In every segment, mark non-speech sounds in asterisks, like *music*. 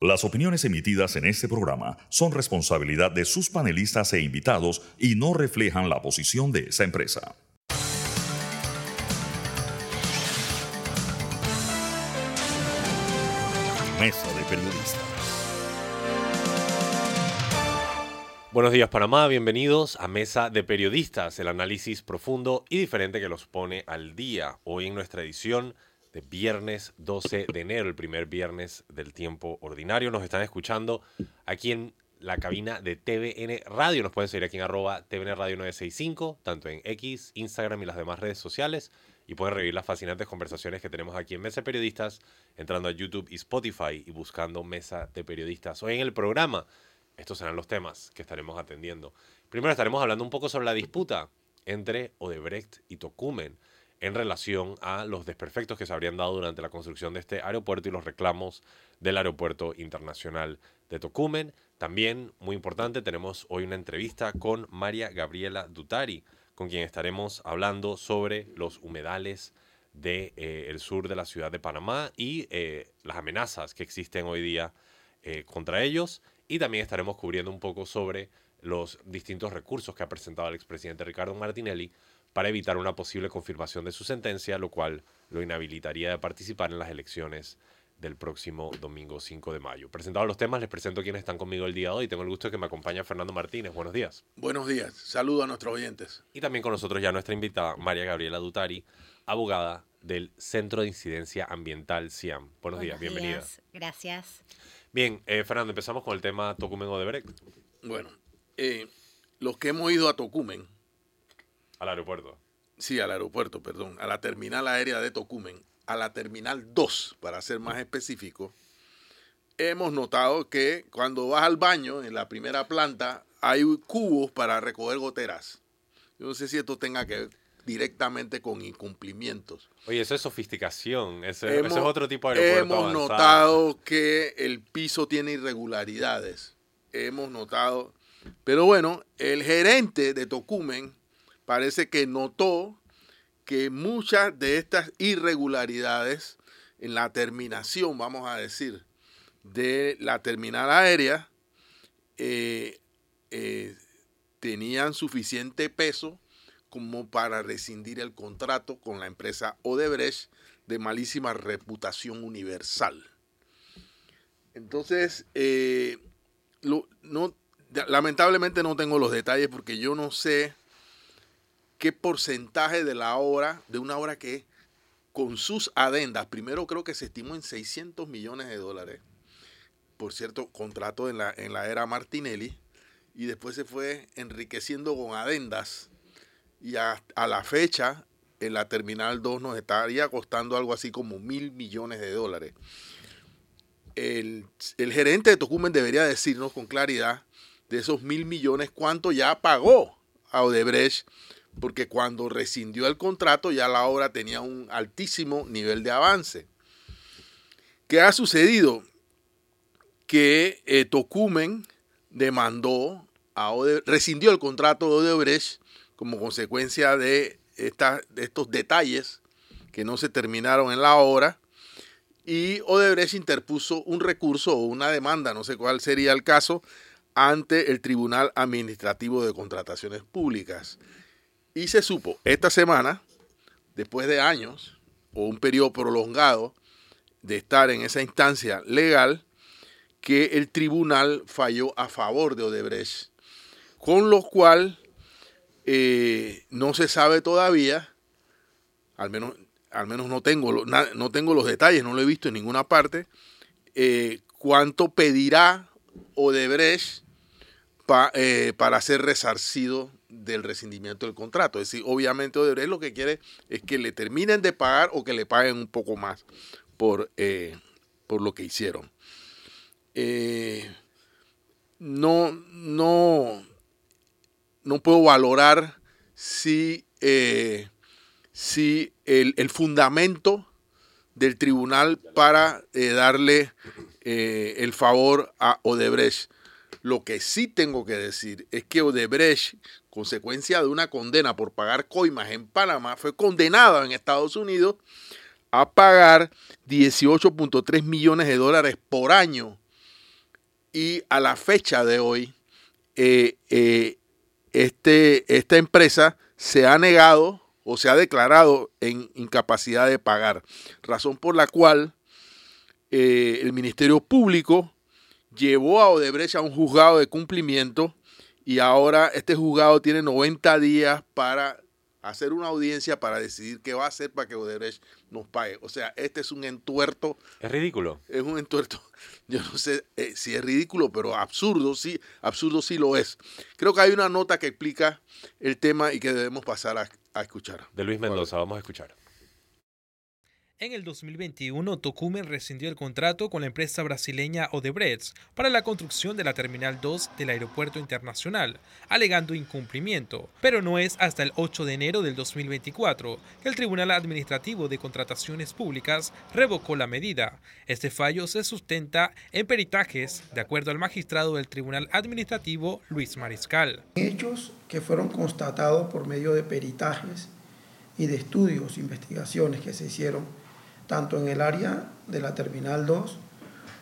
Las opiniones emitidas en este programa son responsabilidad de sus panelistas e invitados y no reflejan la posición de esa empresa. Mesa de Periodistas. Buenos días Panamá, bienvenidos a Mesa de Periodistas, el análisis profundo y diferente que los pone al día. Hoy en nuestra edición de viernes 12 de enero, el primer viernes del tiempo ordinario. Nos están escuchando aquí en la cabina de TVN Radio. Nos pueden seguir aquí en arroba TVN Radio 965, tanto en X, Instagram y las demás redes sociales. Y pueden revivir las fascinantes conversaciones que tenemos aquí en Mesa de Periodistas, entrando a YouTube y Spotify y buscando Mesa de Periodistas. Hoy en el programa, estos serán los temas que estaremos atendiendo. Primero estaremos hablando un poco sobre la disputa entre Odebrecht y Tocumen en relación a los desperfectos que se habrían dado durante la construcción de este aeropuerto y los reclamos del Aeropuerto Internacional de Tocumen. También, muy importante, tenemos hoy una entrevista con María Gabriela Dutari, con quien estaremos hablando sobre los humedales del de, eh, sur de la ciudad de Panamá y eh, las amenazas que existen hoy día eh, contra ellos. Y también estaremos cubriendo un poco sobre los distintos recursos que ha presentado el expresidente Ricardo Martinelli para evitar una posible confirmación de su sentencia, lo cual lo inhabilitaría de participar en las elecciones del próximo domingo 5 de mayo. Presentados los temas, les presento quienes están conmigo el día de hoy. Tengo el gusto de que me acompañe Fernando Martínez. Buenos días. Buenos días. Saludo a nuestros oyentes. Y también con nosotros ya nuestra invitada, María Gabriela Dutari, abogada del Centro de Incidencia Ambiental CIAM. Buenos, Buenos días, bienvenida. Días. Gracias. Bien, eh, Fernando, empezamos con el tema Tocumen Odebrecht. Bueno, eh, los que hemos ido a Tocumen, al aeropuerto. Sí, al aeropuerto, perdón. A la terminal aérea de Tocumen. A la terminal 2, para ser más específico. Hemos notado que cuando vas al baño, en la primera planta, hay cubos para recoger goteras. Yo no sé si esto tenga que ver directamente con incumplimientos. Oye, eso es sofisticación. Ese, hemos, es otro tipo de aeropuerto Hemos avanzado. notado que el piso tiene irregularidades. Hemos notado. Pero bueno, el gerente de Tocumen parece que notó que muchas de estas irregularidades en la terminación, vamos a decir, de la terminal aérea, eh, eh, tenían suficiente peso como para rescindir el contrato con la empresa Odebrecht de malísima reputación universal. Entonces, eh, lamentablemente no tengo los detalles porque yo no sé qué porcentaje de la obra, de una obra que con sus adendas, primero creo que se estimó en 600 millones de dólares, por cierto, contrato en la, en la era Martinelli, y después se fue enriqueciendo con adendas, y a, a la fecha, en la Terminal 2 nos estaría costando algo así como mil millones de dólares. El, el gerente de Tocumen debería decirnos con claridad de esos mil millones cuánto ya pagó a Odebrecht porque cuando rescindió el contrato ya la obra tenía un altísimo nivel de avance. ¿Qué ha sucedido? Que eh, Tocumen demandó, a Ode rescindió el contrato de Odebrecht como consecuencia de, de estos detalles que no se terminaron en la obra y Odebrecht interpuso un recurso o una demanda, no sé cuál sería el caso, ante el Tribunal Administrativo de Contrataciones Públicas. Y se supo esta semana, después de años o un periodo prolongado de estar en esa instancia legal, que el tribunal falló a favor de Odebrecht, con lo cual eh, no se sabe todavía, al menos, al menos no, tengo, no tengo los detalles, no lo he visto en ninguna parte, eh, cuánto pedirá Odebrecht eh, para ser resarcido del rescindimiento del contrato. Es decir, obviamente Odebrecht lo que quiere es que le terminen de pagar o que le paguen un poco más por, eh, por lo que hicieron. Eh, no, no, no puedo valorar si, eh, si el, el, fundamento del tribunal para darle el favor a Odebrecht. Lo que sí tengo que decir es que Odebrecht, consecuencia de una condena por pagar coimas en Panamá, fue condenado en Estados Unidos a pagar 18.3 millones de dólares por año. Y a la fecha de hoy, eh, eh, este, esta empresa se ha negado o se ha declarado en incapacidad de pagar, razón por la cual eh, el Ministerio Público llevó a Odebrecht a un juzgado de cumplimiento y ahora este juzgado tiene 90 días para hacer una audiencia para decidir qué va a hacer para que Odebrecht nos pague. O sea, este es un entuerto. Es ridículo. Es un entuerto. *laughs* Yo no sé eh, si es ridículo, pero absurdo sí, absurdo sí lo es. Creo que hay una nota que explica el tema y que debemos pasar a, a escuchar. De Luis Mendoza, vamos a escuchar. En el 2021, Tocumen rescindió el contrato con la empresa brasileña Odebrecht para la construcción de la Terminal 2 del Aeropuerto Internacional, alegando incumplimiento. Pero no es hasta el 8 de enero del 2024 que el Tribunal Administrativo de Contrataciones Públicas revocó la medida. Este fallo se sustenta en peritajes, de acuerdo al magistrado del Tribunal Administrativo, Luis Mariscal. Hechos que fueron constatados por medio de peritajes y de estudios, investigaciones que se hicieron tanto en el área de la Terminal 2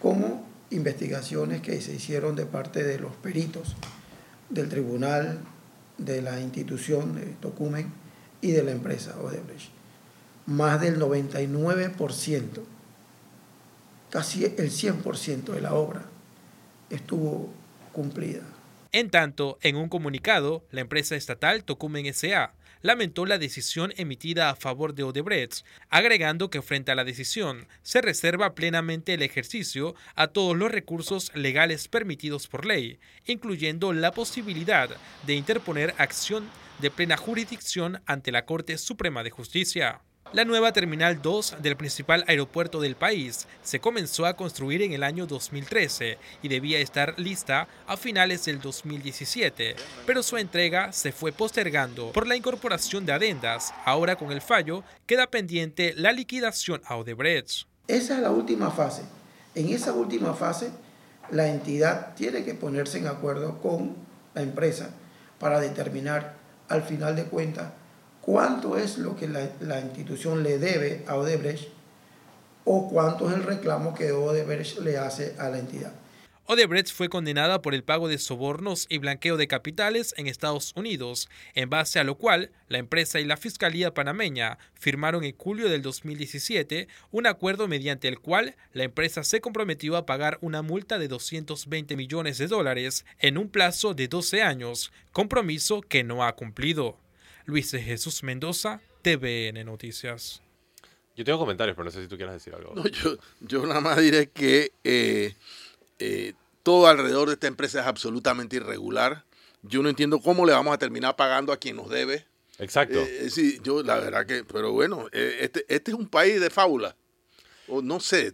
como investigaciones que se hicieron de parte de los peritos del tribunal, de la institución de Tocumen y de la empresa Odebrecht. Más del 99%, casi el 100% de la obra estuvo cumplida. En tanto, en un comunicado, la empresa estatal Tocumen S.A lamentó la decisión emitida a favor de Odebrecht, agregando que frente a la decisión se reserva plenamente el ejercicio a todos los recursos legales permitidos por ley, incluyendo la posibilidad de interponer acción de plena jurisdicción ante la Corte Suprema de Justicia. La nueva Terminal 2 del principal aeropuerto del país se comenzó a construir en el año 2013 y debía estar lista a finales del 2017, pero su entrega se fue postergando por la incorporación de adendas. Ahora con el fallo queda pendiente la liquidación a Odebrecht. Esa es la última fase. En esa última fase, la entidad tiene que ponerse en acuerdo con la empresa para determinar al final de cuentas cuánto es lo que la, institución le debe a Odebrecht o cuánto es el reclamo que Odebrecht le hace a la entidad. Odebrecht fue condenada por el pago de sobornos y blanqueo de capitales en Estados Unidos, en base a lo cual la empresa y la Fiscalía panameña firmaron en julio del 2017 un acuerdo mediante el cual la empresa se comprometió a pagar una multa de 220 millones de dólares en un plazo de 12 años, compromiso que no ha cumplido. Luis Jesús Mendoza, TVN Noticias. Yo tengo comentarios, pero no sé si tú quieres decir algo. No, yo, yo nada más diré que eh, eh, todo alrededor de esta empresa es absolutamente irregular. Yo no entiendo cómo le vamos a terminar pagando a quien nos debe. Exacto. Eh, sí, yo la verdad que, pero bueno, este, este es un país de fábula. O no sé,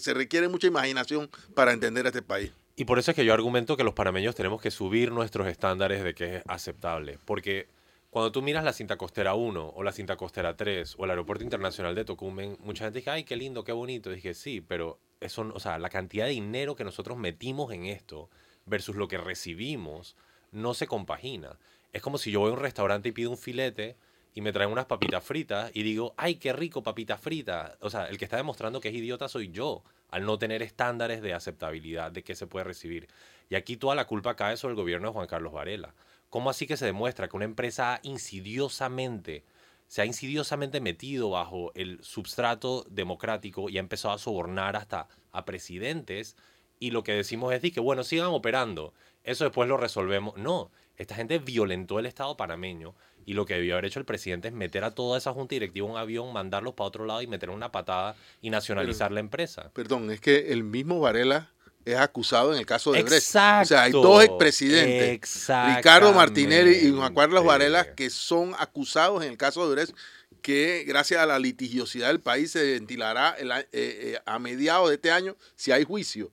se requiere mucha imaginación para entender a este país. Y por eso es que yo argumento que los panameños tenemos que subir nuestros estándares de que es aceptable. Porque cuando tú miras la cinta costera 1 o la cinta costera 3 o el aeropuerto internacional de Tocumen, mucha gente dice, ay, qué lindo, qué bonito. dije, sí, pero eso, o sea, la cantidad de dinero que nosotros metimos en esto versus lo que recibimos no se compagina. Es como si yo voy a un restaurante y pido un filete y me traen unas papitas fritas y digo, ay, qué rico papita frita. O sea, el que está demostrando que es idiota soy yo, al no tener estándares de aceptabilidad de qué se puede recibir. Y aquí toda la culpa cae sobre el gobierno de Juan Carlos Varela. ¿Cómo así que se demuestra que una empresa insidiosamente se ha insidiosamente metido bajo el substrato democrático y ha empezado a sobornar hasta a presidentes? Y lo que decimos es que, bueno, sigan operando. Eso después lo resolvemos. No, esta gente violentó el Estado panameño y lo que debió haber hecho el presidente es meter a toda esa junta directiva en un avión, mandarlos para otro lado y meter una patada y nacionalizar la empresa. Perdón, es que el mismo Varela es acusado en el caso de Brecht. O sea, hay dos expresidentes, Ricardo Martinelli y Juan Carlos Varela, que son acusados en el caso de Brecht, que gracias a la litigiosidad del país se ventilará eh, eh, a mediados de este año si hay juicio.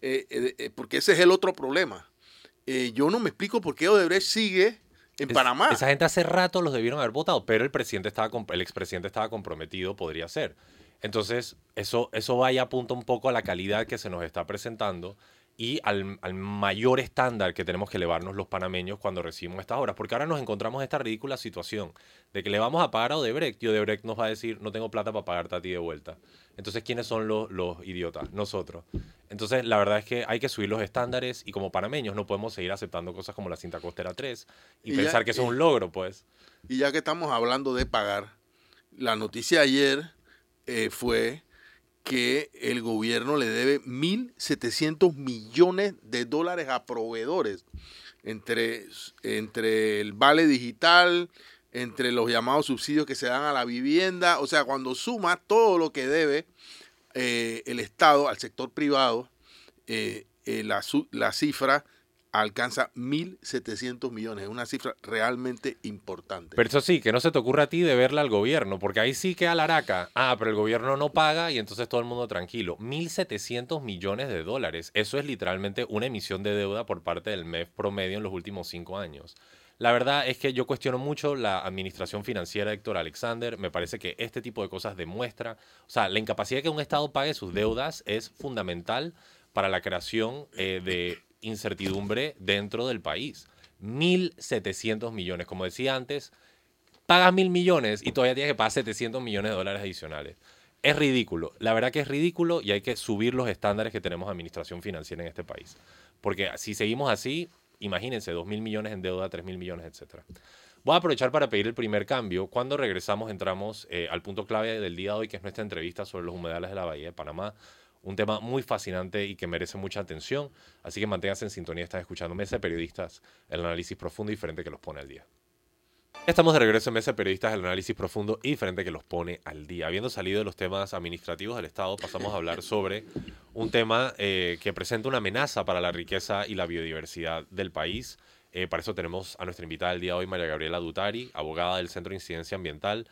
Eh, porque ese es el otro problema. yo no me explico por qué Odebrecht sigue en Panamá. Esa gente hace rato los debieron haber votado, pero el presidente estaba el expresidente estaba comprometido, podría ser. Entonces, eso, eso vaya apunta un poco a la calidad que se nos está presentando y al, al, mayor estándar que tenemos que elevarnos los panameños cuando recibimos estas obras. Porque ahora nos encontramos en esta ridícula situación de que le vamos a pagar a Odebrecht y Odebrecht nos va a decir, no tengo plata para pagarte a ti de vuelta. Entonces, ¿quiénes son los, los idiotas? Nosotros. Entonces, la verdad es que hay que subir los estándares y como panameños no podemos seguir aceptando cosas como la cinta costera 3 y, y pensar ya, que eso es un logro, pues. Y ya que estamos hablando de pagar, la noticia ayer eh, fue que el gobierno le debe 1.700 millones de dólares a proveedores entre, entre el vale digital, entre los llamados subsidios que se dan a la vivienda, o sea, cuando suma todo lo que debe eh, el Estado al sector privado, eh, eh, la, la cifra alcanza 1.700 millones. Es una cifra realmente importante. Pero eso sí, que no se te ocurra a ti de verla al gobierno, porque ahí sí queda la araca. Ah, pero el gobierno no paga y entonces todo el mundo tranquilo. 1.700 millones de dólares. Eso es literalmente una emisión de deuda por parte del MEF promedio en los últimos cinco años. La verdad es que yo cuestiono mucho la administración financiera de Héctor Alexander. Me parece que este tipo de cosas demuestra, o sea, la incapacidad de que un Estado pague sus deudas es fundamental para la creación eh, de incertidumbre dentro del país. 1.700 millones. Como decía antes, pagas mil millones y todavía tienes que pagar 700 millones de dólares adicionales. Es ridículo. La verdad que es ridículo y hay que subir los estándares que tenemos de administración financiera en este país. Porque si seguimos así, imagínense, 2 mil millones en deuda, 3 mil millones, etc. Voy a aprovechar para pedir el primer cambio. Cuando regresamos, entramos eh, al punto clave del día de hoy, que es nuestra entrevista sobre los humedales de la Bahía de Panamá un tema muy fascinante y que merece mucha atención. Así que manténganse en sintonía, están escuchando Mesa de Periodistas, el análisis profundo y diferente que los pone al día. Estamos de regreso en Mesa de Periodistas, el análisis profundo y diferente que los pone al día. Habiendo salido de los temas administrativos del Estado, pasamos a hablar sobre un tema eh, que presenta una amenaza para la riqueza y la biodiversidad del país. Eh, para eso tenemos a nuestra invitada del día de hoy, María Gabriela Dutari, abogada del Centro de Incidencia Ambiental.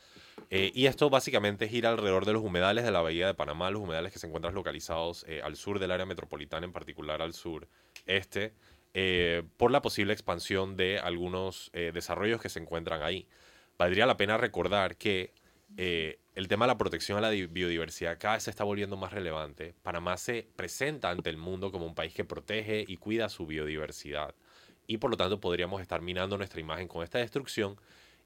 Eh, y esto básicamente gira alrededor de los humedales de la Bahía de Panamá, los humedales que se encuentran localizados eh, al sur del área metropolitana, en particular al sur este, eh, por la posible expansión de algunos desarrollos que se encuentran ahí. Valdría la pena recordar que el tema de la protección a la biodiversidad cada vez se está volviendo más relevante. Panamá se presenta ante el mundo como un país que protege y cuida su biodiversidad. Y por lo tanto podríamos estar minando nuestra imagen con esta destrucción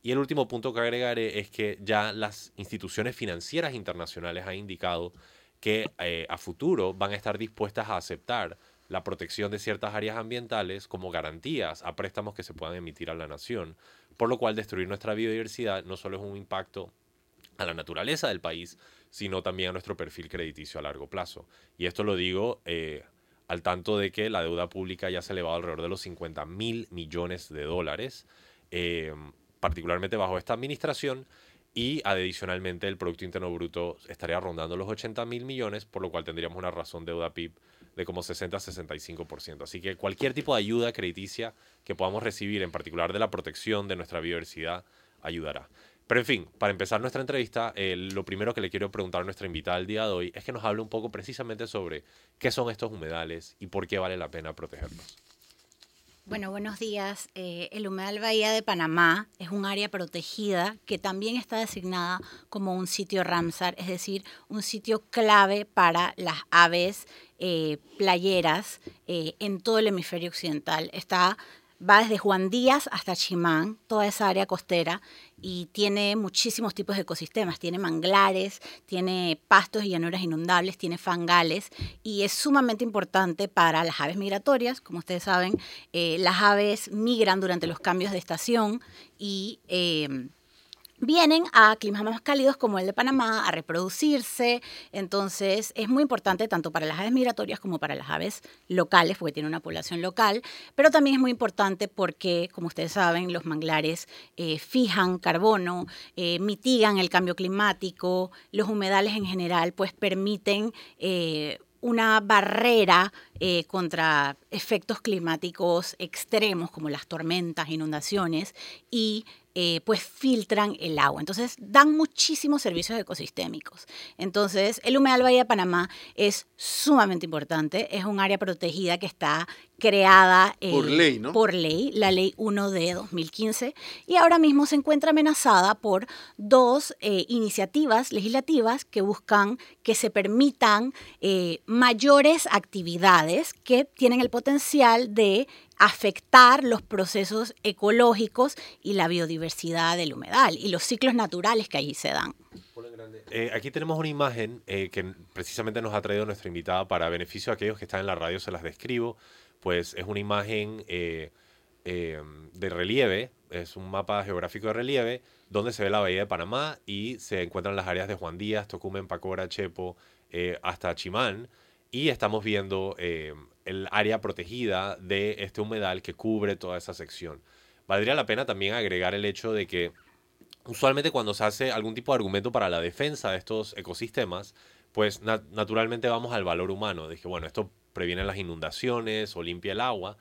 y el último punto que agregaré es que ya las instituciones financieras internacionales han indicado que eh, a futuro van a estar dispuestas a aceptar la protección de ciertas áreas ambientales como garantías a préstamos que se puedan emitir a la nación, por lo cual destruir nuestra biodiversidad no solo es un impacto a la naturaleza del país, sino también a nuestro perfil crediticio a largo plazo. Y esto lo digo eh, al tanto de que la deuda pública ya se ha elevado alrededor de los 50 mil millones de dólares. Eh, particularmente bajo esta administración, y adicionalmente el Producto Interno Bruto estaría rondando los 80 mil millones, por lo cual tendríamos una razón de deuda PIB de como 60-65%. Así que cualquier tipo de ayuda crediticia que podamos recibir, en particular de la protección de nuestra biodiversidad, ayudará. Pero en fin, para empezar nuestra entrevista, eh, lo primero que le quiero preguntar a nuestra invitada el día de hoy es que nos hable un poco precisamente sobre qué son estos humedales y por qué vale la pena protegerlos. Bueno, buenos días. Eh, el humedal Bahía de Panamá es un área protegida que también está designada como un sitio Ramsar, es decir, un sitio clave para las aves eh, playeras eh, en todo el hemisferio occidental. Está va desde Juan Díaz hasta Chimán, toda esa área costera, y tiene muchísimos tipos de ecosistemas. Tiene manglares, tiene pastos y llanuras inundables, tiene fangales, y es sumamente importante para las aves migratorias. Como ustedes saben, eh, las aves migran durante los cambios de estación y... Eh, vienen a climas más cálidos como el de Panamá a reproducirse. Entonces es muy importante tanto para las aves migratorias como para las aves locales, porque tiene una población local, pero también es muy importante porque, como ustedes saben, los manglares eh, fijan carbono, eh, mitigan el cambio climático, los humedales en general pues permiten... Eh, una barrera contra efectos climáticos extremos como las tormentas, inundaciones y eh, pues filtran el agua. Entonces dan muchísimos servicios ecosistémicos. Entonces el humedal Bahía de Panamá es sumamente importante, es un área protegida que está creada eh, por ley, ¿no? Por ley, la ley 1 de 2015, y ahora mismo se encuentra amenazada por dos eh, iniciativas legislativas que buscan que se permitan mayores actividades que tienen el potencial de afectar los procesos ecológicos y la biodiversidad del humedal y los ciclos naturales que allí se dan. Eh, aquí tenemos una imagen eh, que precisamente nos ha traído nuestra invitada para beneficio de aquellos que están en la radio, se las describo. Pues es una imagen eh, de relieve, es un mapa geográfico de relieve, donde se ve la bahía de Panamá y se encuentran las áreas de Juan Díaz, Tocumen, Pacora, Chepo, hasta Chimán. Y estamos viendo el área protegida de este humedal que cubre toda esa sección. Valdría la pena también agregar el hecho de que usualmente cuando se hace algún tipo de argumento para la defensa de estos ecosistemas, pues naturalmente vamos al valor humano, que bueno, esto previene las inundaciones o limpia el agua,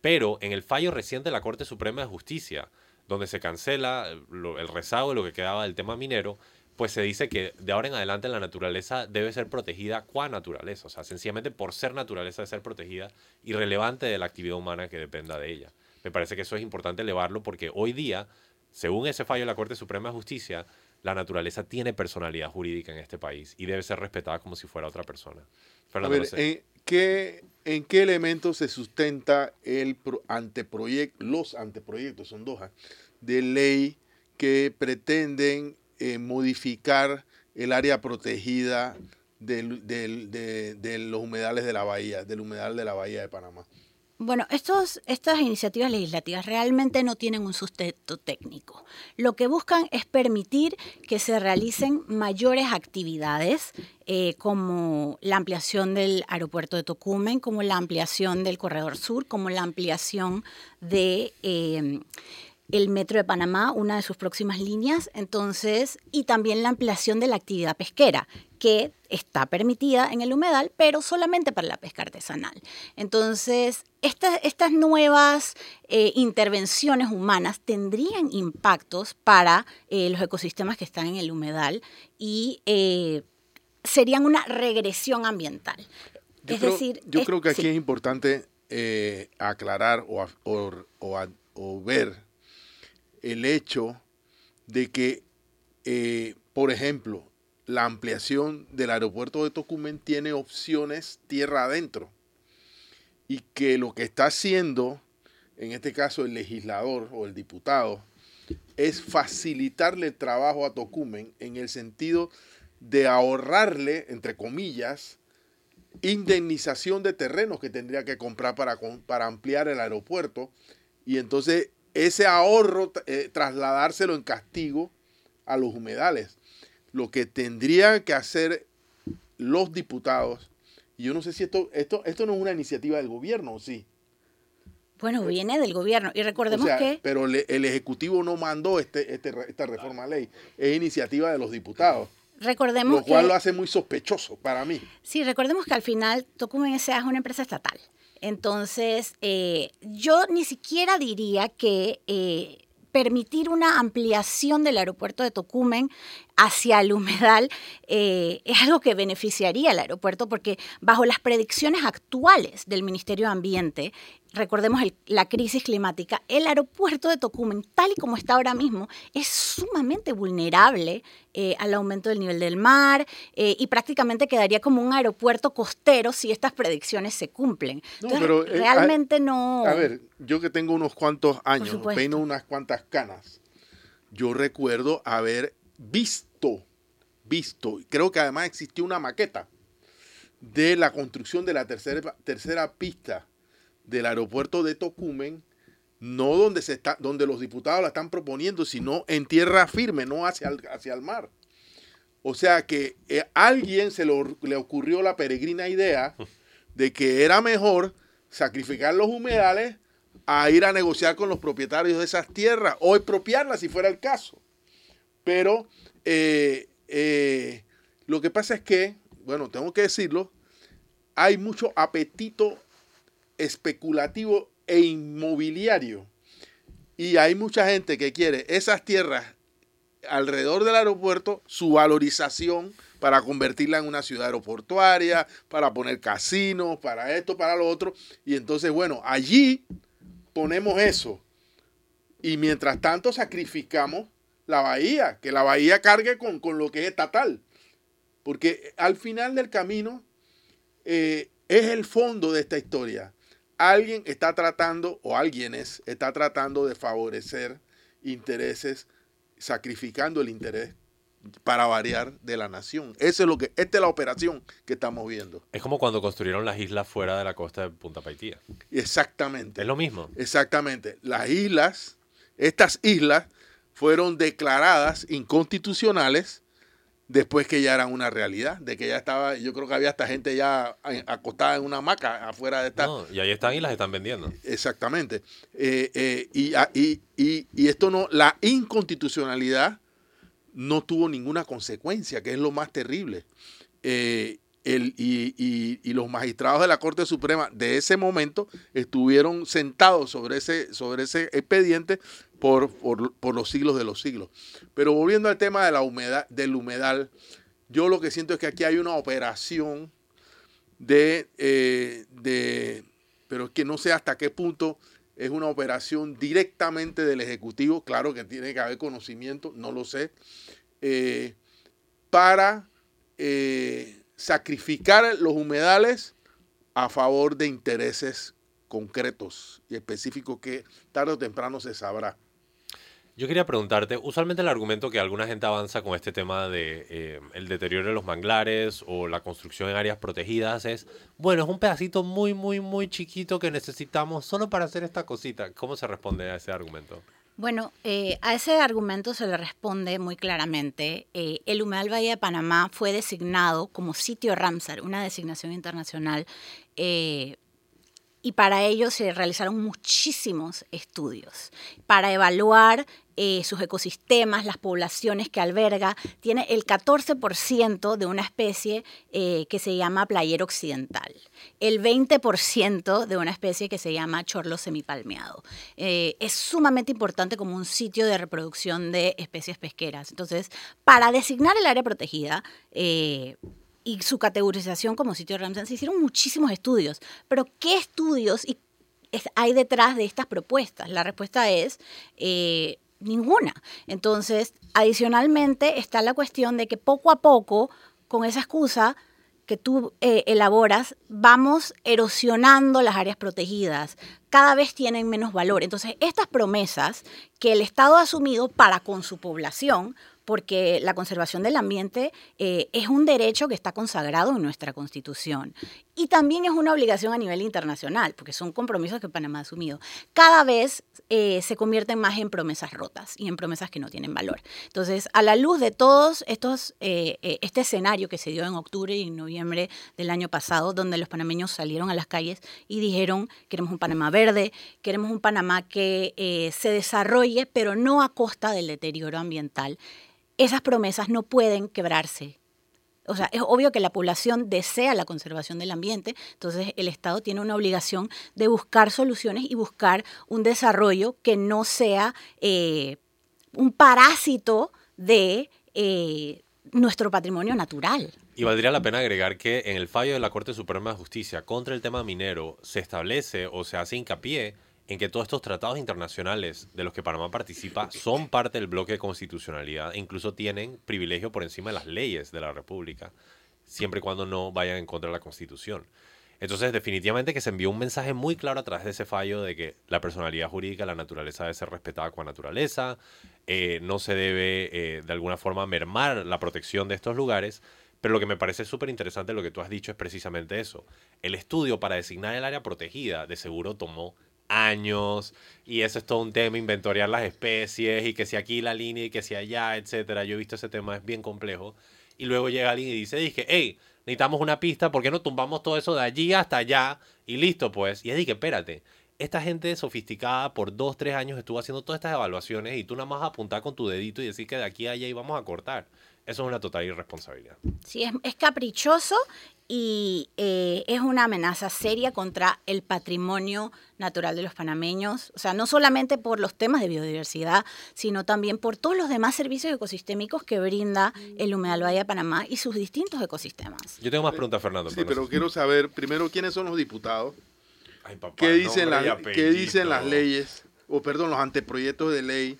pero en el fallo reciente de la Corte Suprema de Justicia, donde se cancela el rezago de lo que quedaba del tema minero, pues se dice que de ahora en adelante la naturaleza debe ser protegida qua naturaleza, o sea, sencillamente por ser naturaleza de ser protegida, irrelevante de la actividad humana que dependa de ella. Me parece que eso es importante elevarlo porque hoy día, según ese fallo de la Corte Suprema de Justicia, la naturaleza tiene personalidad jurídica en este país y debe ser respetada como si fuera otra persona. A ver, ¿en, qué, ¿en qué elemento se sustenta el anteproyecto, los anteproyectos, son dos, ¿ah? de ley que pretenden eh, modificar el área protegida de, los humedales de la bahía, del humedal de la bahía de Panamá. Bueno, estos, estas iniciativas legislativas realmente no tienen un sustento técnico. Lo que buscan es permitir que se realicen mayores actividades eh, como la ampliación del aeropuerto de Tocumen, como la ampliación del Corredor Sur, como la ampliación de... Eh, el Metro de Panamá, una de sus próximas líneas, entonces, y también la ampliación de la actividad pesquera, que está permitida en el humedal, pero solamente para la pesca artesanal. Entonces, estas nuevas eh, intervenciones humanas tendrían impactos para eh, los ecosistemas que están en el humedal y eh, serían una regresión ambiental. Yo es creo, decir, yo creo que aquí es importante aclarar o, o ver el hecho de que, eh, por ejemplo, la ampliación del aeropuerto de Tocumen tiene opciones tierra adentro y que lo que está haciendo, en este caso el legislador o el diputado, es facilitarle el trabajo a Tocumen en el sentido de ahorrarle, entre comillas, indemnización de terrenos que tendría que comprar para, para ampliar el aeropuerto. Y entonces ese ahorro eh, trasladárselo en castigo a los humedales. Lo que tendrían que hacer los diputados, y yo no sé si esto, esto, esto no es una iniciativa del gobierno, ¿o sí? Bueno, viene del gobierno. Y recordemos que. Pero el Ejecutivo no mandó este, este, esta reforma ley. Es iniciativa de los diputados. Recordemos lo cual lo hace muy sospechoso para mí. Sí, recordemos que al final Tocumen S.A. es una empresa estatal. Entonces, eh, yo ni siquiera diría que eh, permitir una ampliación del aeropuerto de Tocumen hacia el humedal eh, es algo que beneficiaría al aeropuerto porque bajo las predicciones actuales del Ministerio de Ambiente, recordemos la crisis climática, el aeropuerto de Tocumen, tal y como está ahora mismo, es sumamente vulnerable eh, al aumento del nivel del mar eh, y prácticamente quedaría como un aeropuerto costero si estas predicciones se cumplen. pero, realmente no... A ver, yo que tengo unos cuantos años, peino unas cuantas canas, yo recuerdo haber visto visto, creo que además existió una maqueta de la construcción de la tercera, tercera pista del aeropuerto de Tocumen, no donde, se está, donde los diputados la están proponiendo, sino en tierra firme, no hacia el, hacia el mar. O sea que a eh, alguien se le ocurrió la peregrina idea de que era mejor sacrificar los humedales a ir a negociar con los propietarios de esas tierras o expropiarlas si fuera el caso. Pero eh, eh, lo que pasa es que, bueno, tengo que decirlo, hay mucho apetito especulativo e inmobiliario. Y hay mucha gente que quiere esas tierras alrededor del aeropuerto, su valorización para convertirla en una ciudad aeroportuaria, para poner casinos, para esto, para lo otro. Y entonces, bueno, allí ponemos eso. Y mientras tanto sacrificamos la bahía, que la bahía cargue con, lo que es estatal. Porque al final del camino eh, es el fondo de esta historia. Alguien está tratando, o alguienes, está tratando de favorecer intereses, sacrificando el interés para variar de la nación. Eso es lo que, esta es la operación que estamos viendo. Es como cuando construyeron las islas fuera de la costa de Punta Paitía. Exactamente. Es lo mismo. Exactamente. Las islas, estas islas fueron declaradas inconstitucionales después que ya eran una realidad, de que ya estaba, yo creo que había esta gente ya acostada en una hamaca afuera de esta... No, y ahí están y las están vendiendo. Exactamente. Eh, eh, y, y, y, y, esto no, la inconstitucionalidad no tuvo ninguna consecuencia, que es lo más terrible. Eh, el, y, los magistrados de la Corte Suprema de ese momento estuvieron sentados sobre ese, sobre ese expediente por, los siglos de los siglos. Pero volviendo al tema de la humedad, del humedal, yo lo que siento es que aquí hay una operación de, eh, de pero que no sé hasta qué punto es una operación directamente del Ejecutivo, claro que tiene que haber conocimiento, no lo sé, eh, para eh, sacrificar los humedales a favor de intereses concretos y específicos que tarde o temprano se sabrá. Yo quería preguntarte, usualmente el argumento que alguna gente avanza con este tema de eh, el deterioro de los manglares o la construcción en áreas protegidas es, bueno, es un pedacito muy, muy, muy chiquito que necesitamos solo para hacer esta cosita. ¿Cómo se responde a ese argumento? Bueno, eh, a ese argumento se le responde muy claramente. Eh, el Humedal Valle de Panamá fue designado como sitio Ramsar, una designación internacional y para ello se realizaron muchísimos estudios para evaluar eh, sus ecosistemas, las poblaciones que alberga. Tiene el 14% de una especie eh, que se llama playero occidental, el 20% de una especie que se llama chorlo semipalmeado. Eh, es sumamente importante como un sitio de reproducción de especies pesqueras. Entonces, para designar el área protegida, y su categorización como sitio Ramsar, se hicieron muchísimos estudios. Pero, ¿qué estudios hay detrás de estas propuestas? La respuesta es eh, ninguna. Entonces, adicionalmente está la cuestión de que poco a poco, con esa excusa que tú eh, elaboras, vamos erosionando las áreas protegidas, cada vez tienen menos valor. Entonces, estas promesas que el Estado ha asumido para con su población, porque la conservación del ambiente eh, es un derecho que está consagrado en nuestra Constitución. Y también es una obligación a nivel internacional, porque son compromisos que Panamá ha asumido. Cada vez eh, se convierten más en promesas rotas y en promesas que no tienen valor. Entonces, a la luz de todos estos, eh, este escenario que se dio en octubre y noviembre del año pasado, donde los panameños salieron a las calles y dijeron, queremos un Panamá verde, queremos un Panamá que se desarrolle, pero no a costa del deterioro ambiental esas promesas no pueden quebrarse. O sea, es obvio que la población desea la conservación del ambiente, entonces el Estado tiene una obligación de buscar soluciones y buscar un desarrollo que no sea eh, un parásito de eh, nuestro patrimonio natural. Y valdría la pena agregar que en el fallo de la Corte Suprema de Justicia contra el tema minero se establece o se hace hincapié en que todos estos tratados internacionales de los que Panamá participa son parte del bloque de constitucionalidad e incluso tienen privilegio por encima de las leyes de la República, siempre y cuando no vayan en contra de la Constitución. Entonces, definitivamente que se envió un mensaje muy claro a través de ese fallo de que la personalidad jurídica, la naturaleza debe ser respetada con naturaleza, eh, no se debe eh, de alguna forma mermar la protección de estos lugares, pero lo que me parece súper interesante lo que tú has dicho es precisamente eso. El estudio para designar el área protegida de seguro tomó años y eso es todo un tema, inventoriar las especies y que si aquí la línea y que si allá, etcétera. Yo he visto ese tema, es bien complejo. Y luego llega alguien y dice, dije, hey, necesitamos una pista, ¿por qué no tumbamos todo eso de allí hasta allá? Y listo, pues. Y dije, espérate, esta gente sofisticada por dos, tres años estuvo haciendo todas estas evaluaciones y tú nada más apuntar con tu dedito y decir que de aquí a allá íbamos a cortar. Eso es una total irresponsabilidad. Sí, es, es caprichoso y eh, es una amenaza seria contra el patrimonio natural de los panameños, o sea, no solamente por los temas de biodiversidad, sino también por todos los demás servicios ecosistémicos que brinda el humedal Valle de Panamá y sus distintos ecosistemas. Yo tengo más preguntas, Fernando. Sí, pero quiero saber primero quiénes son los diputados, Ay, papá, qué dicen, las, qué dicen las leyes, o perdón, los anteproyectos de ley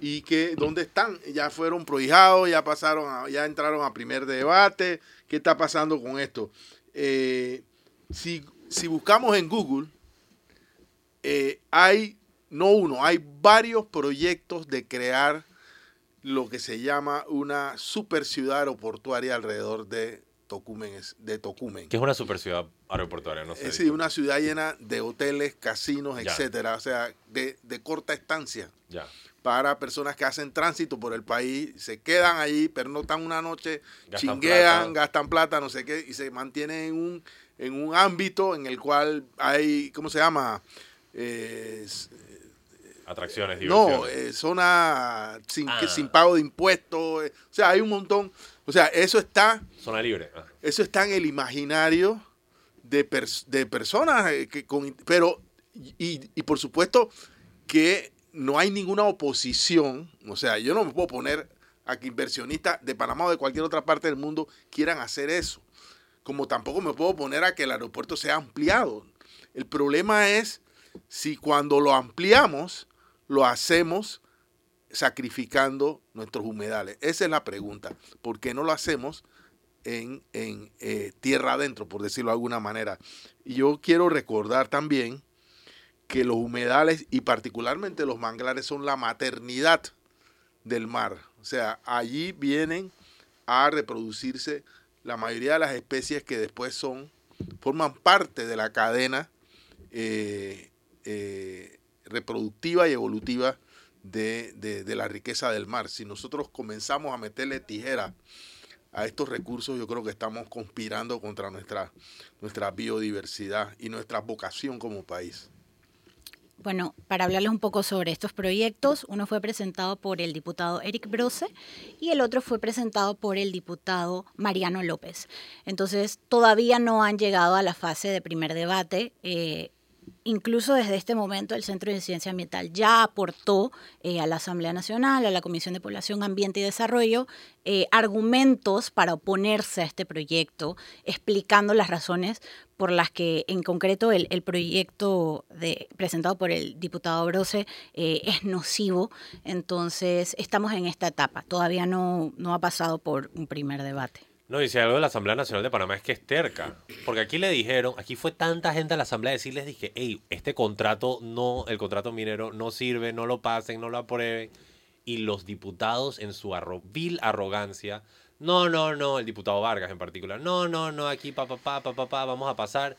y que dónde están. Ya fueron prohijados, ya pasaron, a- ya entraron a primer debate. ¿Qué está pasando con esto? Eh, si, si buscamos en Google, eh, hay no uno, hay varios proyectos de crear lo que se llama una super ciudad aeroportuaria alrededor de Tocumen, de Tocumen. Que es una super ciudad aeroportuaria, no sé. Es decir, una ciudad llena de hoteles, casinos, Ya. etcétera, o sea, de, de corta estancia Ya. Para personas que hacen tránsito por el país, se quedan allí, pero no están una noche, Gastan chinguean, plata. gastan plata, no sé qué, y se mantienen en un, en un ámbito en el cual hay, ¿cómo se llama? Eh, s- Atracciones, no, diversiones. eh, zona sin, que- Ah. sin pago de impuestos, eh, o sea, hay un montón, o sea, eso está Zona libre. Ah. eso está en el imaginario de, pers- de personas, eh, que con, pero, y, y por supuesto que no hay ninguna oposición, o sea, yo no me puedo poner a que inversionistas de Panamá o de cualquier otra parte del mundo quieran hacer eso, como tampoco me puedo poner a que el aeropuerto sea ampliado. El problema es si cuando lo ampliamos, lo hacemos sacrificando nuestros humedales. Esa es la pregunta. ¿Por qué no lo hacemos en, en, eh, tierra adentro, por decirlo de alguna manera? Y yo quiero recordar también que los humedales y particularmente los manglares son la maternidad del mar. O sea, allí vienen a reproducirse la mayoría de las especies que después son, forman parte de la cadena eh, eh, reproductiva y evolutiva de, de- de la riqueza del mar. Si nosotros comenzamos a meterle tijera a estos recursos, yo creo que estamos conspirando contra nuestra, nuestra biodiversidad y nuestra vocación como país. Bueno, para hablarles un poco sobre estos proyectos, uno fue presentado por el diputado Eric Brose y el otro fue presentado por el diputado Mariano López. Entonces, todavía no han llegado a la fase de primer debate. Eh, incluso desde este momento el Centro de Ciencia Ambiental ya aportó eh, a la Asamblea Nacional, a la Comisión de Población, Ambiente y Desarrollo, eh, argumentos para oponerse a este proyecto, explicando las razones por las que en concreto el, proyecto presentado por el diputado Brose eh, es nocivo. Entonces estamos en esta etapa, todavía no, no ha pasado por un primer debate. No, y si algo de la Asamblea Nacional de Panamá es que es terca. Porque aquí le dijeron, aquí fue tanta gente a la Asamblea a decirles, dije, hey, este contrato no, el contrato minero no sirve, no lo pasen, no lo aprueben. Y los diputados en su vil arrogancia, no, no, no, el diputado Vargas en particular, no, no, no, aquí pa, pa, pa, pa, pa, pa, vamos a pasar.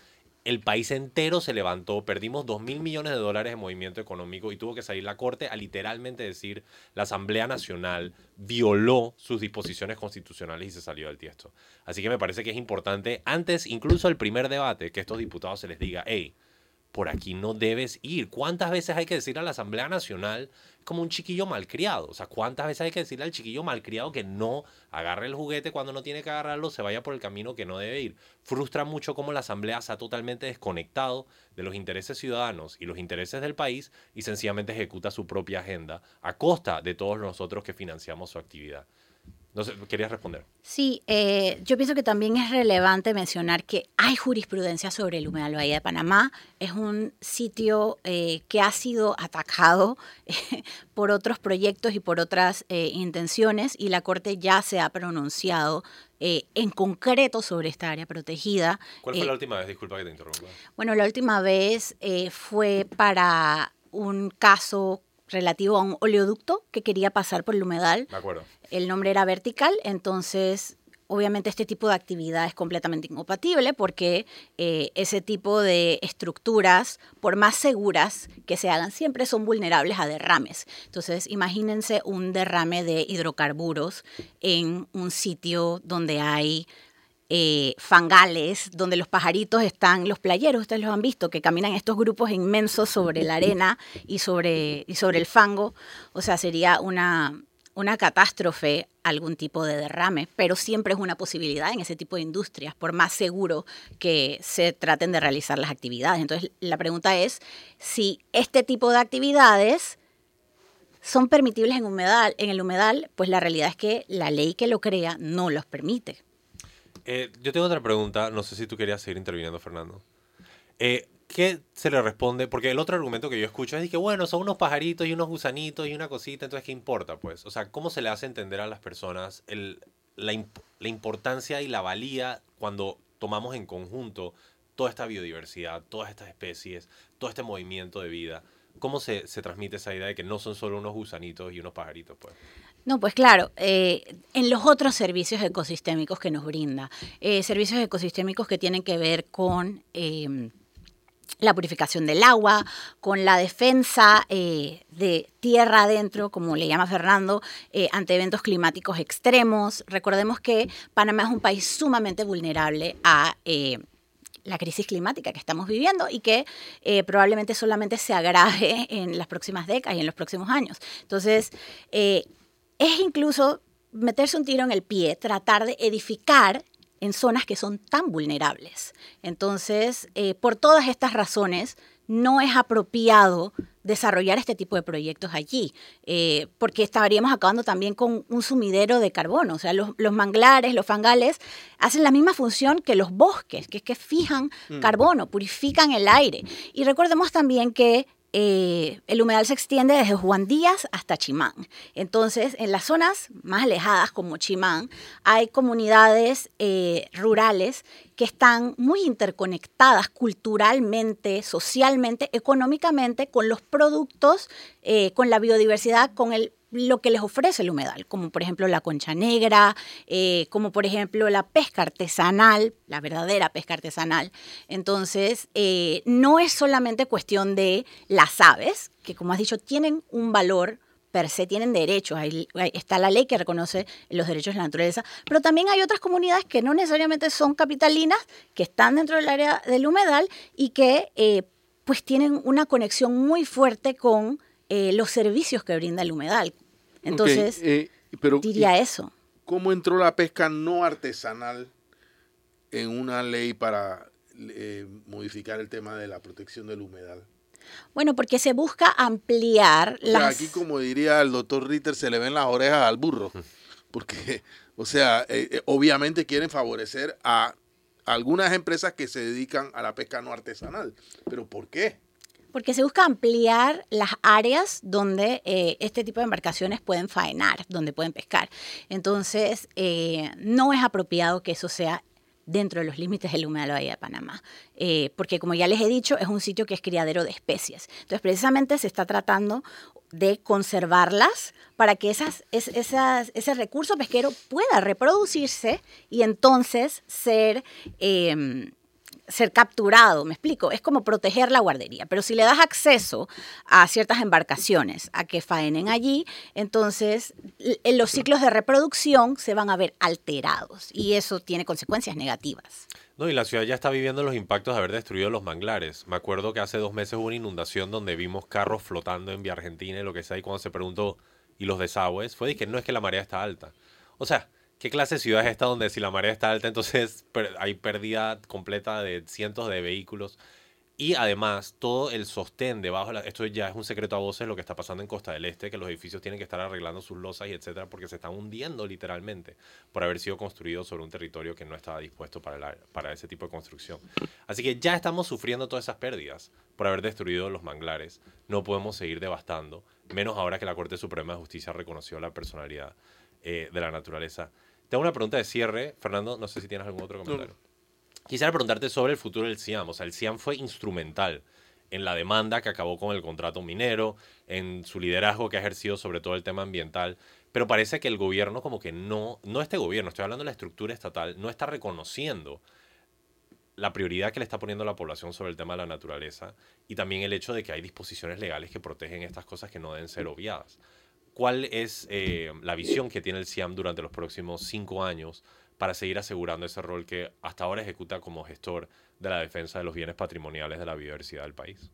El país entero se levantó, perdimos 2 mil millones de dólares en movimiento económico y tuvo que salir la Corte a literalmente decir la Asamblea Nacional violó sus disposiciones constitucionales y se salió del tiesto. Así que me parece que es importante, antes incluso el primer debate, que estos diputados se les diga, hey, por aquí no debes ir. ¿Cuántas veces hay que decirle a la Asamblea Nacional como un chiquillo malcriado? O sea, ¿cuántas veces hay que decirle al chiquillo malcriado que no agarre el juguete cuando no tiene que agarrarlo, se vaya por el camino que no debe ir? Frustra mucho cómo la Asamblea se ha totalmente desconectado de los intereses ciudadanos y los intereses del país y sencillamente ejecuta su propia agenda a costa de todos nosotros que financiamos su actividad. Sé, ¿querías responder? Sí, eh, yo pienso que también es relevante mencionar que hay jurisprudencia sobre el humedal Bahía de Panamá. Es un sitio eh, que ha sido atacado eh, *laughs* por otros proyectos y por otras intenciones y la Corte ya se ha pronunciado eh, en concreto sobre esta área protegida. ¿Cuál fue Eh, la última vez? Disculpa que te interrumpa. bueno, la última vez eh, fue para un caso relativo a un oleoducto que quería pasar por el humedal. Me acuerdo. El nombre era vertical, entonces obviamente este tipo de actividad es completamente incompatible porque eh, ese tipo de estructuras, por más seguras que se hagan, siempre son vulnerables a derrames. Entonces imagínense un derrame de hidrocarburos en un sitio donde hay eh, fangales, donde los pajaritos están, los playeros, ustedes los han visto, que caminan estos grupos inmensos sobre la arena y sobre, y sobre el fango. O sea, sería una, una catástrofe algún tipo de derrame, pero siempre es una posibilidad en ese tipo de industrias, por más seguro que se traten de realizar las actividades. Entonces, la pregunta es si este tipo de actividades son permitibles en, humedal, en el humedal, pues la realidad es que la ley que lo crea no los permite. Eh, yo tengo otra pregunta, no sé si tú querías seguir interviniendo, Fernando. Eh, ¿Qué se le responde? Porque el otro argumento que yo escucho es que, bueno, son unos pajaritos y unos gusanitos y una cosita, entonces, ¿qué importa? Pues, o sea, ¿cómo se le hace entender a las personas la, la importancia y la valía cuando tomamos en conjunto toda esta biodiversidad, todas estas especies, todo este movimiento de vida? ¿Cómo se, se, transmite esa idea de que no son solo unos gusanitos y unos pajaritos? Pues? No, pues claro, eh, en los otros servicios ecosistémicos que nos brinda, eh, servicios ecosistémicos que tienen que ver con eh, la purificación del agua, con la defensa eh, de tierra adentro, como le llama Fernando, ante eventos climáticos extremos. Recordemos que Panamá es un país sumamente vulnerable a la crisis climática que estamos viviendo y que probablemente solamente se agrave en las próximas décadas y en los próximos años. Entonces, es incluso meterse un tiro en el pie, tratar de edificar en zonas que son tan vulnerables. Entonces, eh, por todas estas razones, no es apropiado desarrollar este tipo de proyectos allí, eh, porque estaríamos acabando también con un sumidero de carbono. O sea, los, los, manglares, los fangales, hacen la misma función que los bosques, que es que fijan mm. carbono, purifican el aire. Y recordemos también que eh, el humedal se extiende desde Juan Díaz hasta Chimán. Entonces, en las zonas más alejadas como Chimán, hay comunidades eh, rurales que están muy interconectadas culturalmente, socialmente, económicamente con los productos, eh, con la biodiversidad, con el lo que les ofrece el humedal, como por ejemplo la concha negra, eh, como por ejemplo la pesca artesanal, la verdadera pesca artesanal. Entonces, eh, no es solamente cuestión de las aves, que como has dicho, tienen un valor per se, tienen derechos. Ahí, está la ley que reconoce los derechos de la naturaleza, pero también hay otras comunidades que no necesariamente son capitalinas, que están dentro del área del humedal y que eh, pues tienen una conexión muy fuerte con eh, los servicios que brinda el humedal. Entonces, okay, eh, pero, diría eso. ¿Cómo entró la pesca no artesanal en una ley para eh, modificar el tema de la protección del humedal? Bueno, porque se busca ampliar o sea, las... Aquí, como diría el doctor Ritter, se le ven las orejas al burro. *laughs* Porque, o sea, eh, eh, obviamente quieren favorecer a algunas empresas que se dedican a la pesca no artesanal. ¿Pero por qué? Porque se busca ampliar las áreas donde eh, este tipo de embarcaciones pueden faenar, donde pueden pescar. Entonces, eh, no es apropiado que eso sea dentro de los límites del humedal Bahía de Panamá, eh, porque como ya les he dicho, es un sitio que es criadero de especies. Entonces, precisamente se está tratando de conservarlas para que esas, esas, ese recurso pesquero pueda reproducirse y entonces ser eh, ser capturado, me explico, es como proteger la guardería, pero si le das acceso a ciertas embarcaciones a que faenen allí, entonces en los ciclos de reproducción se van a ver alterados y eso tiene consecuencias negativas. No, y la ciudad ya está viviendo los impactos de haber destruido los manglares. Me acuerdo que hace dos meses hubo una inundación donde vimos carros flotando en Vía Argentina y lo que sea, y cuando se preguntó, ¿y los desagües? Fue de que no es que la marea está alta. O sea, ¿Qué clase de ciudad es esta donde si la marea está alta, entonces *laughs* hay pérdida completa de cientos de vehículos? Y además, todo el sostén debajo, esto ya es un secreto a voces lo que está pasando en Costa del Este, que los edificios tienen que estar arreglando sus losas y etcétera, porque se están hundiendo literalmente por haber sido construidos sobre un territorio que no estaba dispuesto para, para ese tipo de construcción. Así que ya estamos sufriendo todas esas pérdidas por haber destruido los manglares. No podemos seguir devastando, menos ahora que la Corte Suprema de Justicia reconoció la personalidad eh, de la naturaleza. Tengo una pregunta de cierre, Fernando, no sé si tienes algún otro comentario. Quisiera preguntarte sobre el futuro del CIAM. O sea, el CIAM fue instrumental en la demanda que acabó con el contrato minero, en su liderazgo que ha ejercido sobre todo el tema ambiental, pero parece que el gobierno como que no, no este gobierno, estoy hablando de la estructura estatal, no está reconociendo la prioridad que le está poniendo la población sobre el tema de la naturaleza y también el hecho de que hay disposiciones legales que protegen estas cosas que no deben ser obviadas. ¿Cuál es eh, la visión que tiene el CIAM durante los próximos cinco años para seguir asegurando ese rol que hasta ahora ejecuta como gestor de la defensa de los bienes patrimoniales de la biodiversidad del país?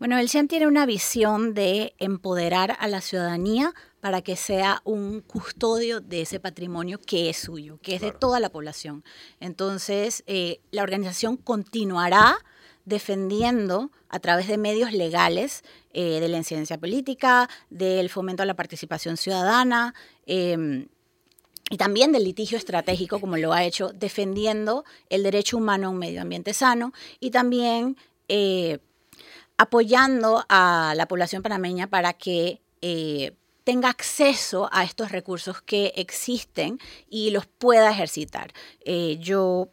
Bueno, el CIAM tiene una visión de empoderar a la ciudadanía para que sea un custodio de ese patrimonio que es suyo, que es de toda la población. Entonces, eh, la organización continuará defendiendo a través de medios legales eh, de la incidencia política, del fomento a la participación ciudadana em, y también del litigio estratégico, como lo ha hecho, defendiendo el derecho humano a un medio ambiente sano y también eh, apoyando a la población panameña para que eh, tenga acceso a estos recursos que existen y los pueda ejercitar. Yo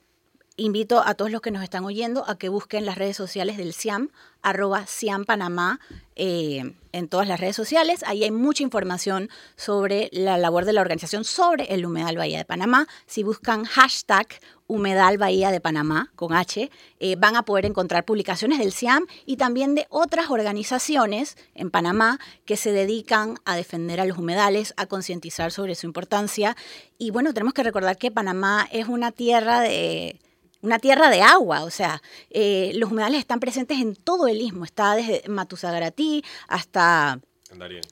invito a todos los que nos están oyendo a que busquen las redes sociales del CIAM, arroba CIAM Panamá, eh, en todas las redes sociales. Ahí hay mucha información sobre la labor de la organización, sobre el Humedal Bahía de Panamá. Si buscan hashtag Humedal Bahía de Panamá, con H, eh, van a poder encontrar publicaciones del CIAM y también de otras organizaciones en Panamá que se dedican a defender a los humedales, a concientizar sobre su importancia. Y bueno, tenemos que recordar que Panamá es una tierra de una tierra de agua, o sea, eh, los humedales están presentes en todo el istmo, está desde Matusagaratí hasta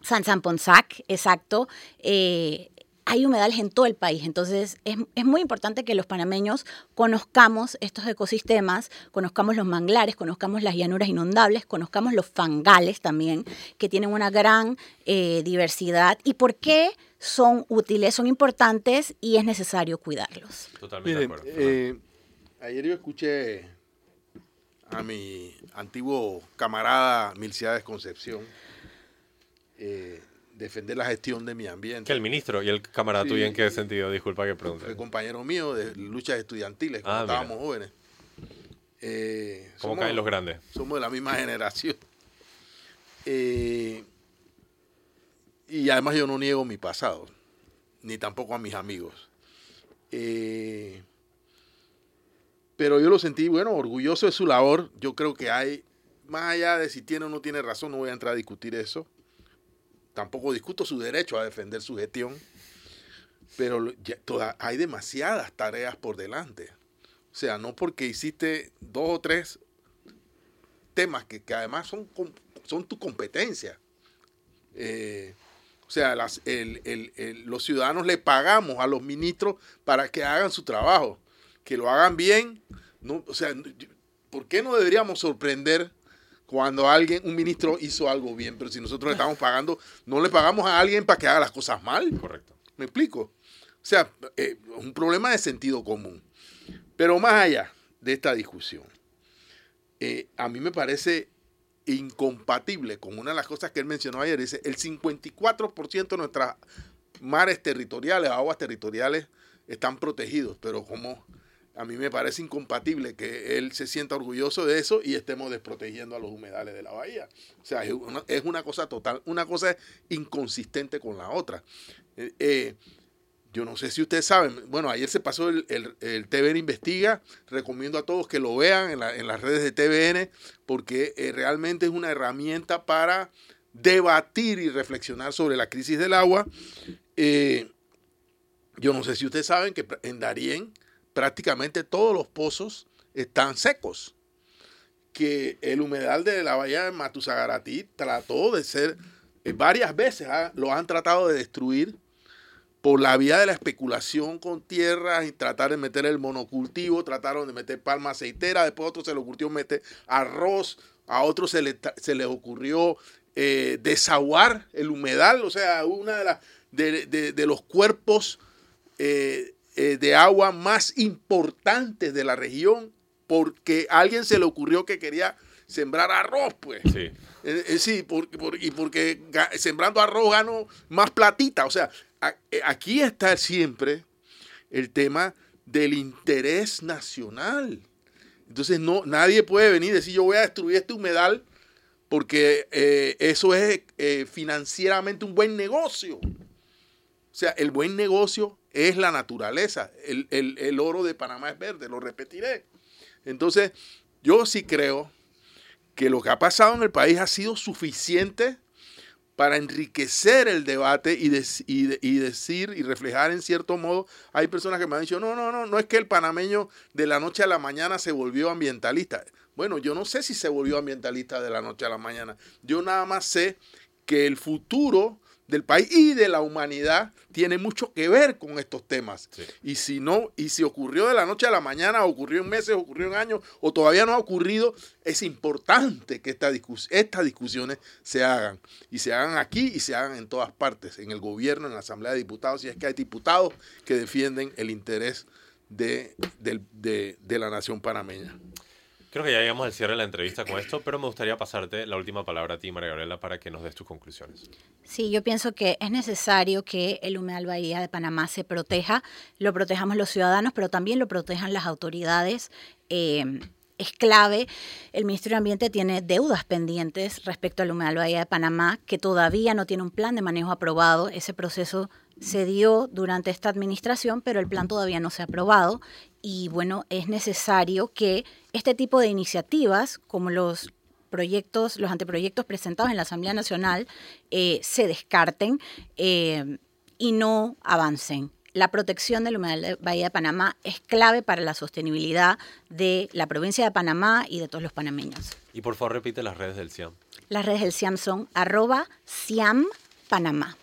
San San Ponsac, exacto. Eh, hay humedales en todo el país, entonces es, es, muy importante que los panameños conozcamos estos ecosistemas, conozcamos los manglares, conozcamos las llanuras inundables, conozcamos los fangales también, que tienen una gran eh, diversidad y por qué son útiles, son importantes y es necesario cuidarlos. Totalmente de acuerdo. Ayer yo escuché a mi antiguo camarada Milciades Concepción eh, defender la gestión de mi ambiente. ¿Que el ministro y el camarada tuyo en qué sentido? Disculpa que pregunte. El compañero mío de luchas estudiantiles cuando ah, estábamos jóvenes. Eh, ¿Cómo caen los grandes? Somos de la misma generación. Eh, y además yo no niego mi pasado, ni tampoco a mis amigos. Eh, pero yo lo sentí, bueno, orgulloso de su labor. Yo creo que hay, más allá de si tiene o no tiene razón, no voy a entrar a discutir eso. Tampoco discuto su derecho a defender su gestión, pero hay demasiadas tareas por delante. O sea, no porque hiciste dos o tres temas que, además son, son tu competencia. Eh, o sea, las, los ciudadanos le pagamos a los ministros para que hagan su trabajo que lo hagan bien. No, o sea, ¿por qué no deberíamos sorprender cuando alguien, un ministro hizo algo bien? Pero si nosotros le *laughs* estamos pagando, no le pagamos a alguien para que haga las cosas mal. Correcto. ¿Me explico? O sea, es eh, un problema de sentido común. Pero más allá de esta discusión, eh, a mí me parece incompatible con una de las cosas que él mencionó ayer. Dice, el 54% de nuestras mares territoriales, aguas territoriales, están protegidos, pero como a mí me parece incompatible que él se sienta orgulloso de eso y estemos desprotegiendo a los humedales de la bahía. O sea, es una, cosa total, una cosa es inconsistente con la otra. Eh, eh, yo no sé si ustedes saben, bueno, ayer se pasó el, el, TVN Investiga, recomiendo a todos que lo vean en, las redes de TVN, porque eh, realmente es una herramienta para debatir y reflexionar sobre la crisis del agua. yo no sé si ustedes saben que en Darién, prácticamente todos los pozos están secos. Que el humedal de la bahía de Matusagaratí trató de ser, eh, varias veces ¿ah? lo han tratado de destruir por la vía de la especulación con tierras y tratar de meter el monocultivo, trataron de meter palma aceitera, después a otros se le ocurrió meter arroz, a otros se, le, se les ocurrió eh, desaguar el humedal, o sea, una de, las de, los cuerpos eh, eh, de agua más importantes de la región porque a alguien se le ocurrió que quería sembrar arroz, pues. Sí. Eh, eh, sí, y porque sembrando arroz gano más platita. O sea, aquí está siempre el tema del interés nacional. Entonces no, nadie puede venir y decir yo voy a destruir este humedal porque eso es financieramente un buen negocio. O sea, el buen negocio es la naturaleza. El, oro de Panamá es verde, lo repetiré. Entonces, yo sí creo que lo que ha pasado en el país ha sido suficiente para enriquecer el debate y, y, decir y reflejar en cierto modo, hay personas que me han dicho, no, no, no, no es que el panameño de la noche a la mañana se volvió ambientalista. Bueno, yo no sé si se volvió ambientalista de la noche a la mañana. Yo nada más sé que el futuro del país y de la humanidad tiene mucho que ver con estos temas. Y si no, y si ocurrió de la noche a la mañana, ocurrió en meses, ocurrió en años, o todavía no ha ocurrido, es importante que estas discusiones se hagan. Y se hagan aquí y se hagan en todas partes, en el gobierno, en la Asamblea de Diputados, si es que hay diputados que defienden el interés de, de la nación panameña. Creo que ya llegamos al cierre de la entrevista con esto, pero me gustaría pasarte la última palabra a ti, María Gabriela, para que nos des tus conclusiones. Sí, yo pienso que es necesario que el humedal Bahía de Panamá se proteja, lo protejamos los ciudadanos, pero también lo protejan las autoridades. Eh, es clave. El Ministerio de Ambiente tiene deudas pendientes respecto al humedal Bahía de Panamá, que todavía no tiene un plan de manejo aprobado. Ese proceso se dio durante esta administración, pero el plan todavía no se ha aprobado y bueno, es necesario que este tipo de iniciativas, como los proyectos, los anteproyectos presentados en la Asamblea Nacional, eh, se descarten eh, y no avancen. La protección del humedal de Bahía de Panamá es clave para la sostenibilidad de la provincia de Panamá y de todos los panameños. Y por favor repite las redes del CIAM. Las redes del CIAM son arroba CIAM Panamá.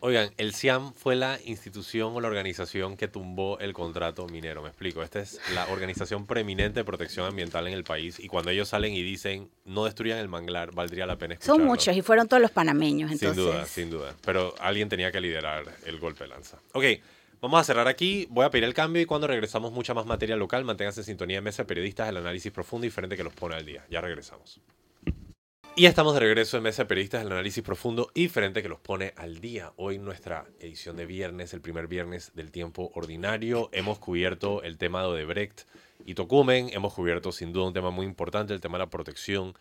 Oigan, el CIAM fue la institución o la organización que tumbó el contrato minero. Me explico. Esta es la organización preeminente de protección ambiental en el país. Y cuando ellos salen y dicen no destruyan el manglar, valdría la pena escucharlo. Son muchos y fueron todos los panameños. Sin duda, sin duda. Pero alguien tenía que liderar el golpe de lanza. Ok. Vamos a cerrar aquí, voy a pedir el cambio y cuando regresamos mucha más materia local, manténganse en sintonía de mesa de periodistas, el análisis profundo y diferente que los pone al día. Ya regresamos. Y estamos de regreso en Mesa de Periodistas, el análisis profundo y diferente que los pone al día. Hoy nuestra edición de viernes, el primer viernes del tiempo ordinario, hemos cubierto el tema de Odebrecht y Tocumen, hemos cubierto sin duda un tema muy importante, el tema de la protección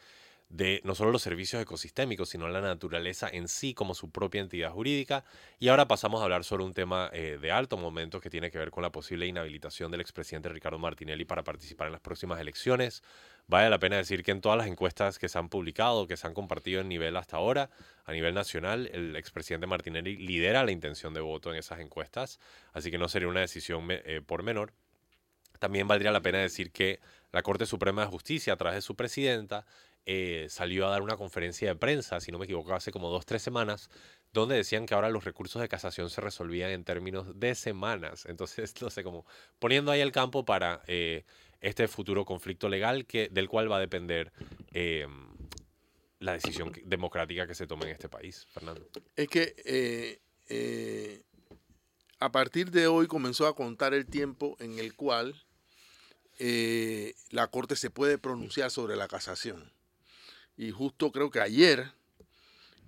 de no solo los servicios ecosistémicos, sino la naturaleza en sí como su propia entidad jurídica. Y ahora pasamos a hablar sobre un tema eh, de alto momento que tiene que ver con la posible inhabilitación del expresidente Ricardo Martinelli para participar en las próximas elecciones. Vale la pena decir que en todas las encuestas que se han publicado, que se han compartido en nivel hasta ahora, a nivel nacional, el expresidente Martinelli lidera la intención de voto en esas encuestas, así que no sería una decisión eh, por menor. También valdría la pena decir que la Corte Suprema de Justicia, a través de su presidenta, eh, salió a dar una conferencia de prensa, si no me equivoco, hace como dos, tres semanas, donde decían que ahora los recursos de casación se resolvían en términos de semanas. Entonces, *laughs* no sé, como poniendo ahí el campo para eh, este futuro conflicto legal que, del cual va a depender em, la decisión democrática que se tome en este país, Fernando. Es que eh, eh, a partir de hoy comenzó a contar el tiempo en el cual eh, la Corte se puede pronunciar sobre la casación. Y justo creo que ayer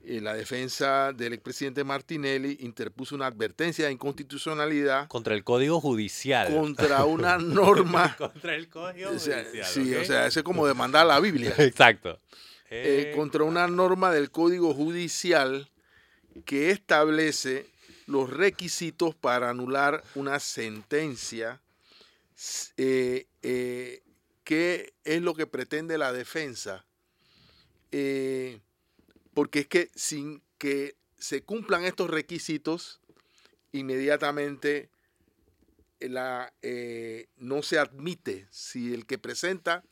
eh, la defensa del expresidente Martinelli interpuso una advertencia de inconstitucionalidad. Contra el Código Judicial. Contra *laughs* una norma. *laughs* contra el Código Judicial. sí, o sea, es como demandar la Biblia. *laughs* Exacto. Eh, contra una norma del Código Judicial que establece los requisitos para anular una sentencia. Eh, ¿Qué es lo que pretende la defensa? Eh, porque es que sin que se cumplan estos requisitos, inmediatamente la, eh, no se admite si el que presenta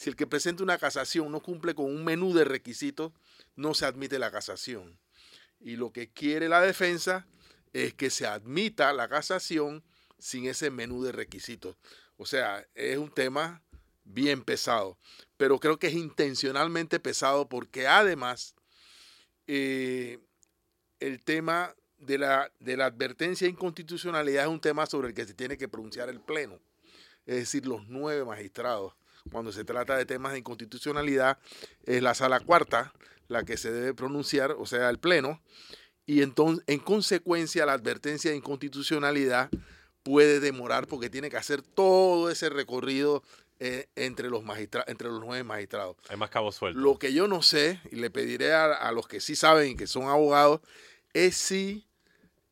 si el que presenta una casación no cumple con un menú de requisitos, no se admite la casación. Y lo que quiere la defensa es que se admita la casación sin ese menú de requisitos. O sea, es un tema bien pesado, pero creo que es intencionalmente pesado porque además eh, el tema de la, de la advertencia de inconstitucionalidad es un tema sobre el que se tiene que pronunciar el Pleno, es decir, los nueve magistrados. Cuando se trata de temas de inconstitucionalidad, es la sala cuarta la que se debe pronunciar, o sea, el Pleno, y entonces, en consecuencia, la advertencia de inconstitucionalidad puede demorar porque tiene que hacer todo ese recorrido eh, entre, los entre los nueve magistrados. Hay más cabos sueltos. Lo que yo no sé, y le pediré a, los que sí saben y que son abogados, es si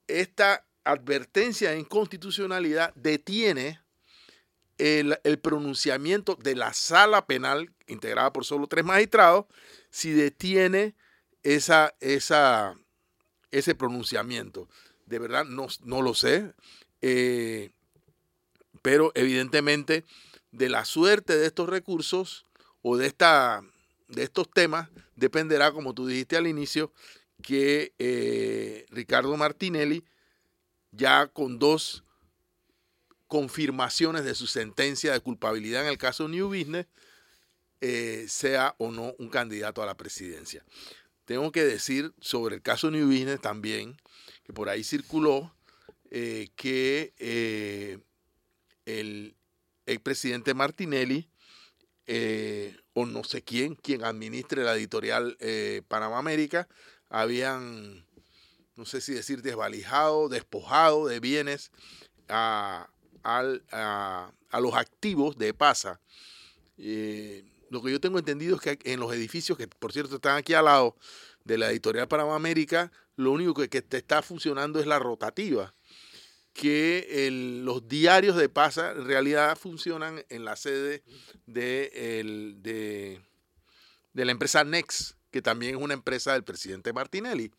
esta advertencia de inconstitucionalidad detiene el, pronunciamiento de la sala penal, integrada por solo tres magistrados, si detiene esa, esa, ese pronunciamiento. De verdad, no, no lo sé. Eh, pero evidentemente de la suerte de estos recursos o de, esta, de estos temas dependerá, como tú dijiste al inicio, que eh, Ricardo Martinelli, ya con dos confirmaciones de su sentencia de culpabilidad en el caso New Business, eh, sea o no un candidato a la presidencia. Tengo que decir sobre el caso New Business también, que por ahí circuló eh, que eh, el expresidente Martinelli, o no sé quién, quien administre la editorial Panamá América, habían, no sé si decir, desvalijado, despojado de bienes a, los activos de PASA lo que yo tengo entendido es que en los edificios, que por cierto están aquí al lado de la editorial Panamá América, lo único que, que te está funcionando es la rotativa. Que los diarios de PASA en realidad funcionan en la sede de, de, de la empresa Next, que también es una empresa del presidente Martinelli,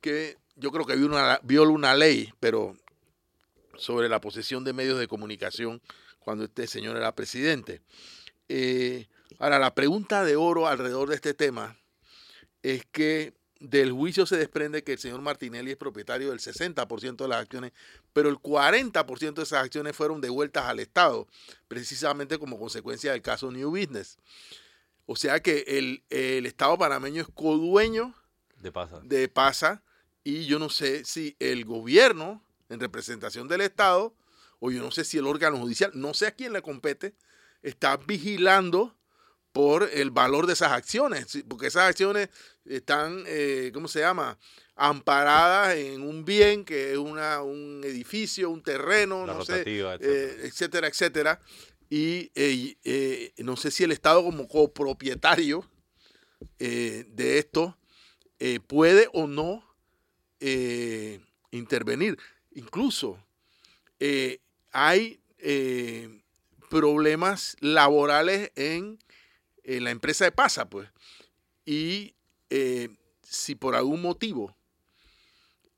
que yo creo que viola una ley, pero sobre la posesión de medios de comunicación cuando este señor era presidente. Eh, ahora, la pregunta de oro alrededor de este tema es que del juicio se desprende que el señor Martinelli es propietario del 60% de las acciones, pero el 40% de esas acciones fueron devueltas al Estado, precisamente como consecuencia del caso New Business. O sea que el, el Estado panameño es codueño de Pasa. de Pasa y yo no sé si el gobierno, en representación del Estado, o yo no sé si el órgano judicial, no sé a quién le compete, está vigilando por el valor de esas acciones, porque esas acciones están, eh, ¿cómo se llama? Amparadas en un bien que es una, un edificio, un terreno, no sé, eh, etcétera. etcétera, Y eh, no sé si el Estado como copropietario de esto puede o no intervenir. Incluso hay problemas laborales en, la empresa de Pasa, pues. Y eh, si por algún motivo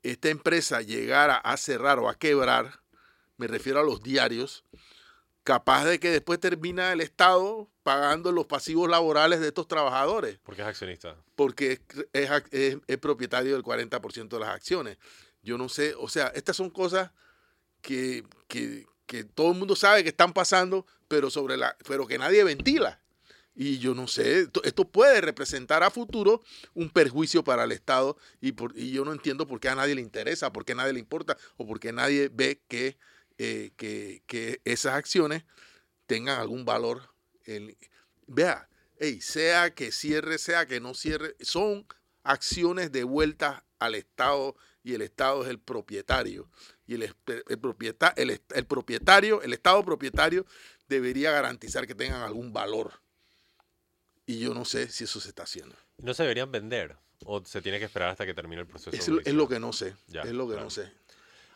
esta empresa llegara a cerrar o a quebrar, me refiero a los diarios, capaz de que después termina el Estado pagando los pasivos laborales de estos trabajadores. Porque es accionista. Porque es, propietario del 40% de las acciones. Yo no sé, o sea, estas son cosas que, que todo el mundo sabe que están pasando, pero, sobre la, pero que nadie ventila. Y yo no sé, esto, puede representar a futuro un perjuicio para el Estado y, por, y yo no entiendo por qué a nadie le interesa, por qué a nadie le importa o por qué nadie ve que, eh, que, esas acciones tengan algún valor. vea, sea que cierre, sea que no cierre, son acciones de vuelta al Estado y el Estado es el propietario y el, el, propietario, el Estado propietario debería garantizar que tengan algún valor. Y yo no sé si eso se está haciendo. ¿No se deberían vender? ¿O se tiene que esperar hasta que termine el proceso? Es, es lo que no sé. es lo que no sé.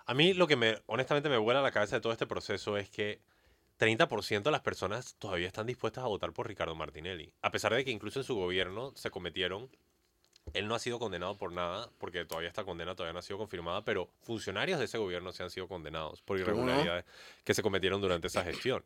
A mí lo que me, honestamente me vuela la cabeza de todo este proceso es que 30% de las personas todavía están dispuestas a votar por Ricardo Martinelli. A pesar de que incluso en su gobierno se cometieron él no ha sido condenado por nada, porque todavía esta condena todavía no ha sido confirmada, pero funcionarios de ese gobierno se han sido condenados por irregularidades que se cometieron durante esa gestión.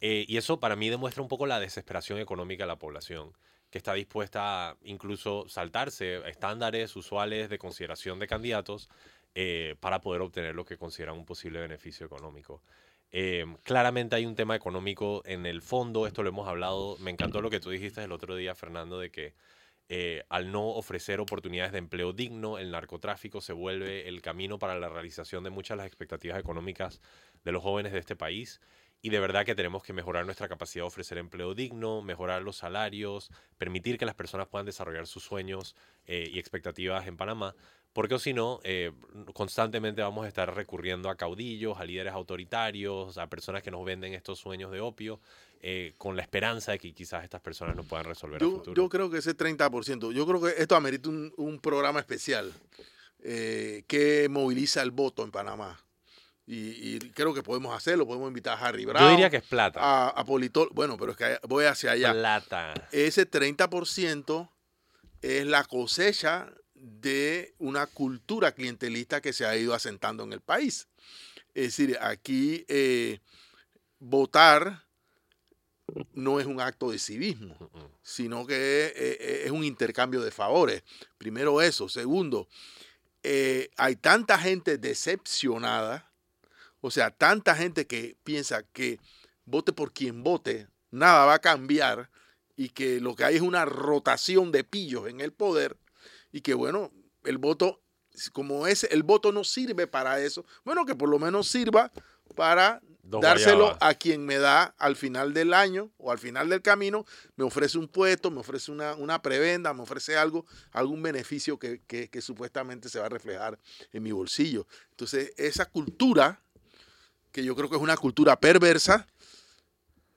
Eh, y eso para mí demuestra un poco la desesperación económica de la población, que está dispuesta a incluso saltarse estándares usuales de consideración de candidatos eh, para poder obtener lo que consideran un posible beneficio económico. Eh, claramente hay un tema económico en el fondo, esto lo hemos hablado, me encantó lo que tú dijiste el otro día, Fernando, de que al no ofrecer oportunidades de empleo digno, el narcotráfico se vuelve el camino para la realización de muchas de las expectativas económicas de los jóvenes de este país. Y de verdad que tenemos que mejorar nuestra capacidad de ofrecer empleo digno, mejorar los salarios, permitir que las personas puedan desarrollar sus sueños eh, y expectativas en Panamá, porque si no, eh, constantemente vamos a estar recurriendo a caudillos, a líderes autoritarios, a personas que nos venden estos sueños de opio eh, con la esperanza de que quizás estas personas nos puedan resolver yo, el futuro. Yo creo que ese 30%, yo creo que esto amerita un, programa especial que moviliza el voto en Panamá. Y, creo que podemos hacerlo, podemos invitar a Harry Brown. Yo diría que es plata. A, a Politol, bueno, pero es que voy hacia allá. Plata. Ese 30% es la cosecha de una cultura clientelista que se ha ido asentando en el país. Es decir, aquí eh, votar no es un acto de civismo, sino que es, es- es un intercambio de favores. Primero eso. Segundo, eh, hay tanta gente decepcionada, o sea, tanta gente que piensa que vote por quien vote, nada va a cambiar y que lo que hay es una rotación de pillos en el poder y que bueno, el voto, como es, el voto no sirve para eso, bueno, que por lo menos sirva para Dos dárselo guayabas. a quien me da al final del año o al final del camino, me ofrece un puesto, me ofrece una, una prebenda, me ofrece algo, algún beneficio que, que- que supuestamente se va a reflejar en mi bolsillo. Entonces, esa cultura, que yo creo que es una cultura perversa,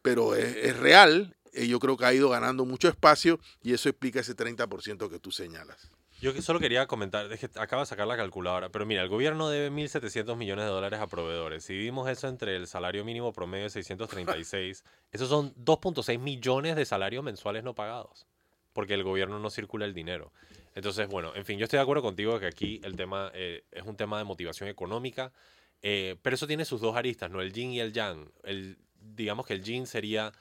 pero es, es real, eh, yo creo que ha ido ganando mucho espacio y eso explica ese 30% que tú señalas. Yo solo quería comentar, es que acabo de sacar la calculadora, pero mira, el gobierno debe 1.700 millones de dólares a proveedores. Si dividimos eso entre el salario mínimo promedio de 636, *laughs* esos son 2.6 millones de salarios mensuales no pagados, porque el gobierno no circula el dinero. Entonces, bueno, en fin, yo estoy de acuerdo contigo que aquí el tema eh, es un tema de motivación económica, eh, pero eso tiene sus dos aristas, ¿no? El yin y el yang. El, digamos que el yin sería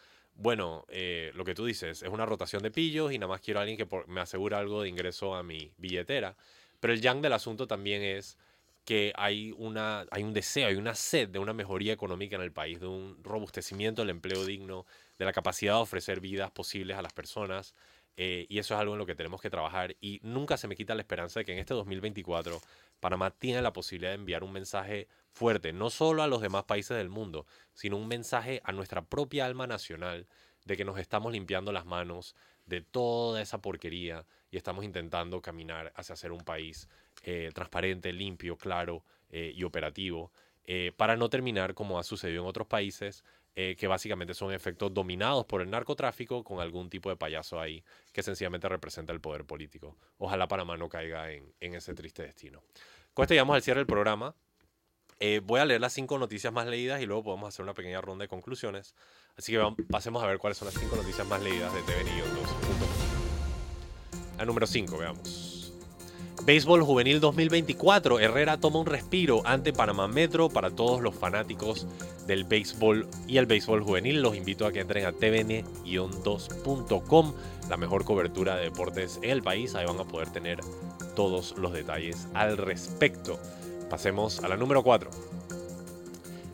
bueno, eh, lo que tú dices, es una rotación de pillos y nada más quiero a alguien que me asegure algo de ingreso a mi billetera. Pero el yang del asunto también es que hay, una, hay un deseo, hay una sed de una mejoría económica en el país, de un robustecimiento del empleo digno, de la capacidad de ofrecer vidas posibles a las personas. Eh, y eso es algo en lo que tenemos que trabajar. Y nunca se me quita la esperanza de que en este 2024 Panamá tiene la posibilidad de enviar un mensaje fuerte, no solo a los demás países del mundo, sino un mensaje a nuestra propia alma nacional de que nos estamos limpiando las manos de toda esa porquería y estamos intentando caminar hacia ser un país eh, transparente, limpio, claro eh, y operativo, para no terminar como ha sucedido en otros países, eh, que básicamente son efectos dominados por el narcotráfico con algún tipo de payaso ahí que sencillamente representa el poder político. Ojalá Panamá no caiga en, en ese triste destino. Con esto llegamos al cierre del programa. Eh, voy a leer las cinco noticias más leídas y luego podemos hacer una pequeña ronda de conclusiones. Así que vam- pasemos a ver cuáles son las cinco noticias más leídas de tvn-2.com. La número 5, veamos. Béisbol Juvenil 2024. Herrera toma un respiro ante Panamá Metro para todos los fanáticos del béisbol y el béisbol juvenil. Los invito a que entren a tvn-2.com, la mejor cobertura de deportes en el país. Ahí van a poder tener todos los detalles al respecto. Pasemos a la número 4.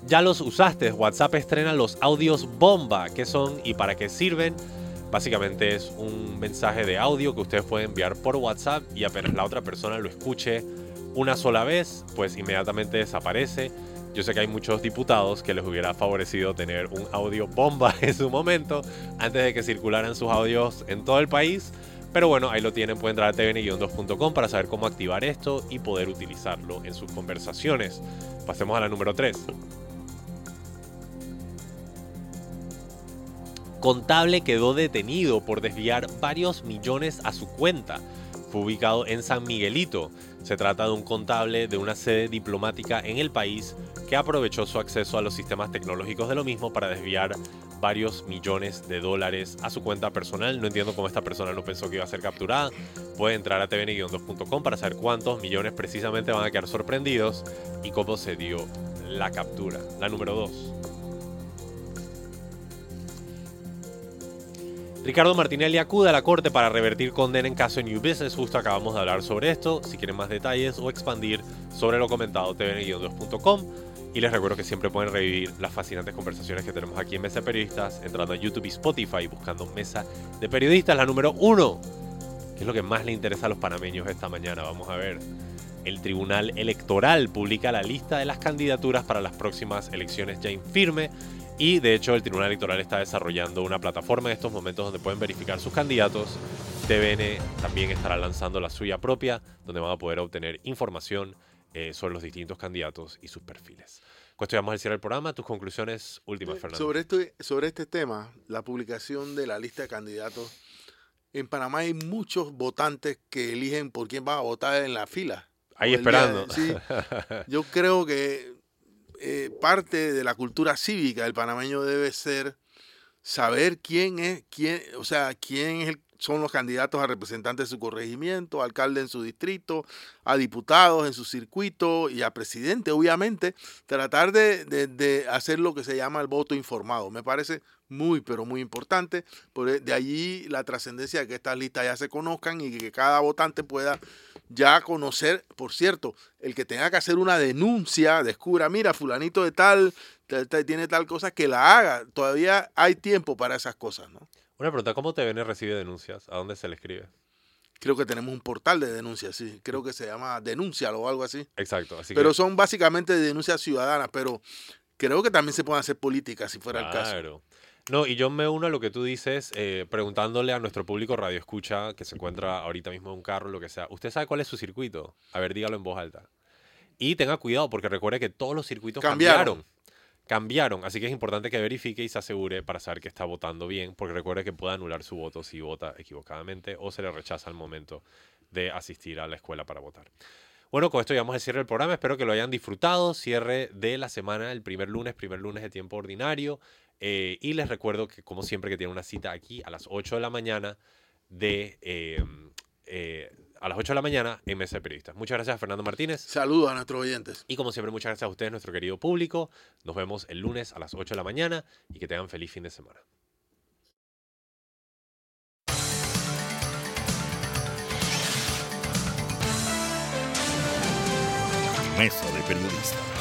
Ya los usaste, WhatsApp estrena los audios bomba. ¿Qué son y para qué sirven? Básicamente es un mensaje de audio que ustedes pueden enviar por WhatsApp y apenas la otra persona lo escuche una sola vez, pues inmediatamente desaparece. Yo sé que hay muchos diputados que les hubiera favorecido tener un audio bomba *laughs* en su momento antes de que circularan sus audios en todo el país. Pero bueno, ahí lo tienen, pueden entrar a tvn-2.com para saber cómo activar esto y poder utilizarlo en sus conversaciones. Pasemos a la número 3. Contable quedó detenido por desviar varios millones a su cuenta. Fue ubicado en San Miguelito. Se trata de un contable de una sede diplomática en el país que aprovechó su acceso a los sistemas tecnológicos de lo mismo para desviar varios millones de dólares a su cuenta personal. No entiendo cómo esta persona no pensó que iba a ser capturada. Puede entrar a tvn-2.com para saber cuántos millones precisamente van a quedar sorprendidos y cómo se dio la captura. La número 2. Ricardo Martinelli acude a la corte para revertir condena en caso de New Business. Justo acabamos de hablar sobre esto. Si quieren más detalles o expandir sobre lo comentado, tvn-2.com. Y les recuerdo que siempre pueden revivir las fascinantes conversaciones que tenemos aquí en Mesa de Periodistas, entrando a YouTube y Spotify, buscando Mesa de Periodistas, la número uno. ¿Qué es lo que más le interesa a los panameños esta mañana? Vamos a ver. El Tribunal Electoral publica la lista de las candidaturas para las próximas elecciones ya en firme. Y de hecho el Tribunal Electoral está desarrollando una plataforma en estos momentos donde pueden verificar sus candidatos. TVN también estará lanzando la suya propia, donde van a poder obtener información eh, sobre los distintos candidatos y sus perfiles. Llegamos al cierre del programa. Tus conclusiones últimas, Fernando. Sobre, esto, sobre este tema, la publicación de la lista de candidatos, en Panamá hay muchos votantes que eligen por quién van a votar en la fila. Ahí de- esperando. sí. *laughs* Yo creo que eh, parte de la cultura cívica del panameño debe ser saber quién es, quién, o sea, quién es el, son los candidatos a representantes de su corregimiento, alcalde en su distrito, a diputados en su circuito y a presidente, obviamente, tratar de, de hacer lo que se llama el voto informado. Me parece muy, pero muy importante. Por de allí la trascendencia de que estas listas ya se conozcan y que cada votante pueda ya conocer, por cierto, el que tenga que hacer una denuncia, descubra, mira, fulanito de tal, tiene tal cosa, que la haga. Todavía hay tiempo para esas cosas, ¿no? Una pregunta, ¿cómo TVN recibe denuncias? ¿A dónde se le escribe? Creo que tenemos un portal de denuncias, sí. Creo que se llama Denuncialo o algo así. Exacto. Así pero son básicamente denuncias ciudadanas, pero creo que también se pueden hacer políticas si fuera el caso. Claro. No, y yo me uno a lo que tú dices, eh, preguntándole a nuestro público radio escucha que se encuentra ahorita mismo en un carro, lo que sea. ¿Usted sabe cuál es su circuito? A ver, dígalo en voz alta. Y tenga cuidado, porque recuerde que todos los circuitos cambiaron. cambiaron. Así que es importante que verifique y se asegure para saber que está votando bien, porque recuerde que puede anular su voto si vota equivocadamente o se le rechaza al momento de asistir a la escuela para votar. Bueno, con esto llegamos al cierre del programa. Espero que lo hayan disfrutado. Cierre de la semana, el primer lunes, primer lunes de tiempo ordinario. Eh, y les recuerdo que, como siempre, que tienen una cita aquí a las 8 de la mañana de... Em, eh, a las 8 de la mañana en Mesa de Periodistas. Muchas gracias, Fernando Martínez. Saludos a nuestros oyentes. Y como siempre, muchas gracias a ustedes, nuestro querido público. Nos vemos el lunes a las 8 de la mañana y que tengan feliz fin de semana. Mesa de Periodistas.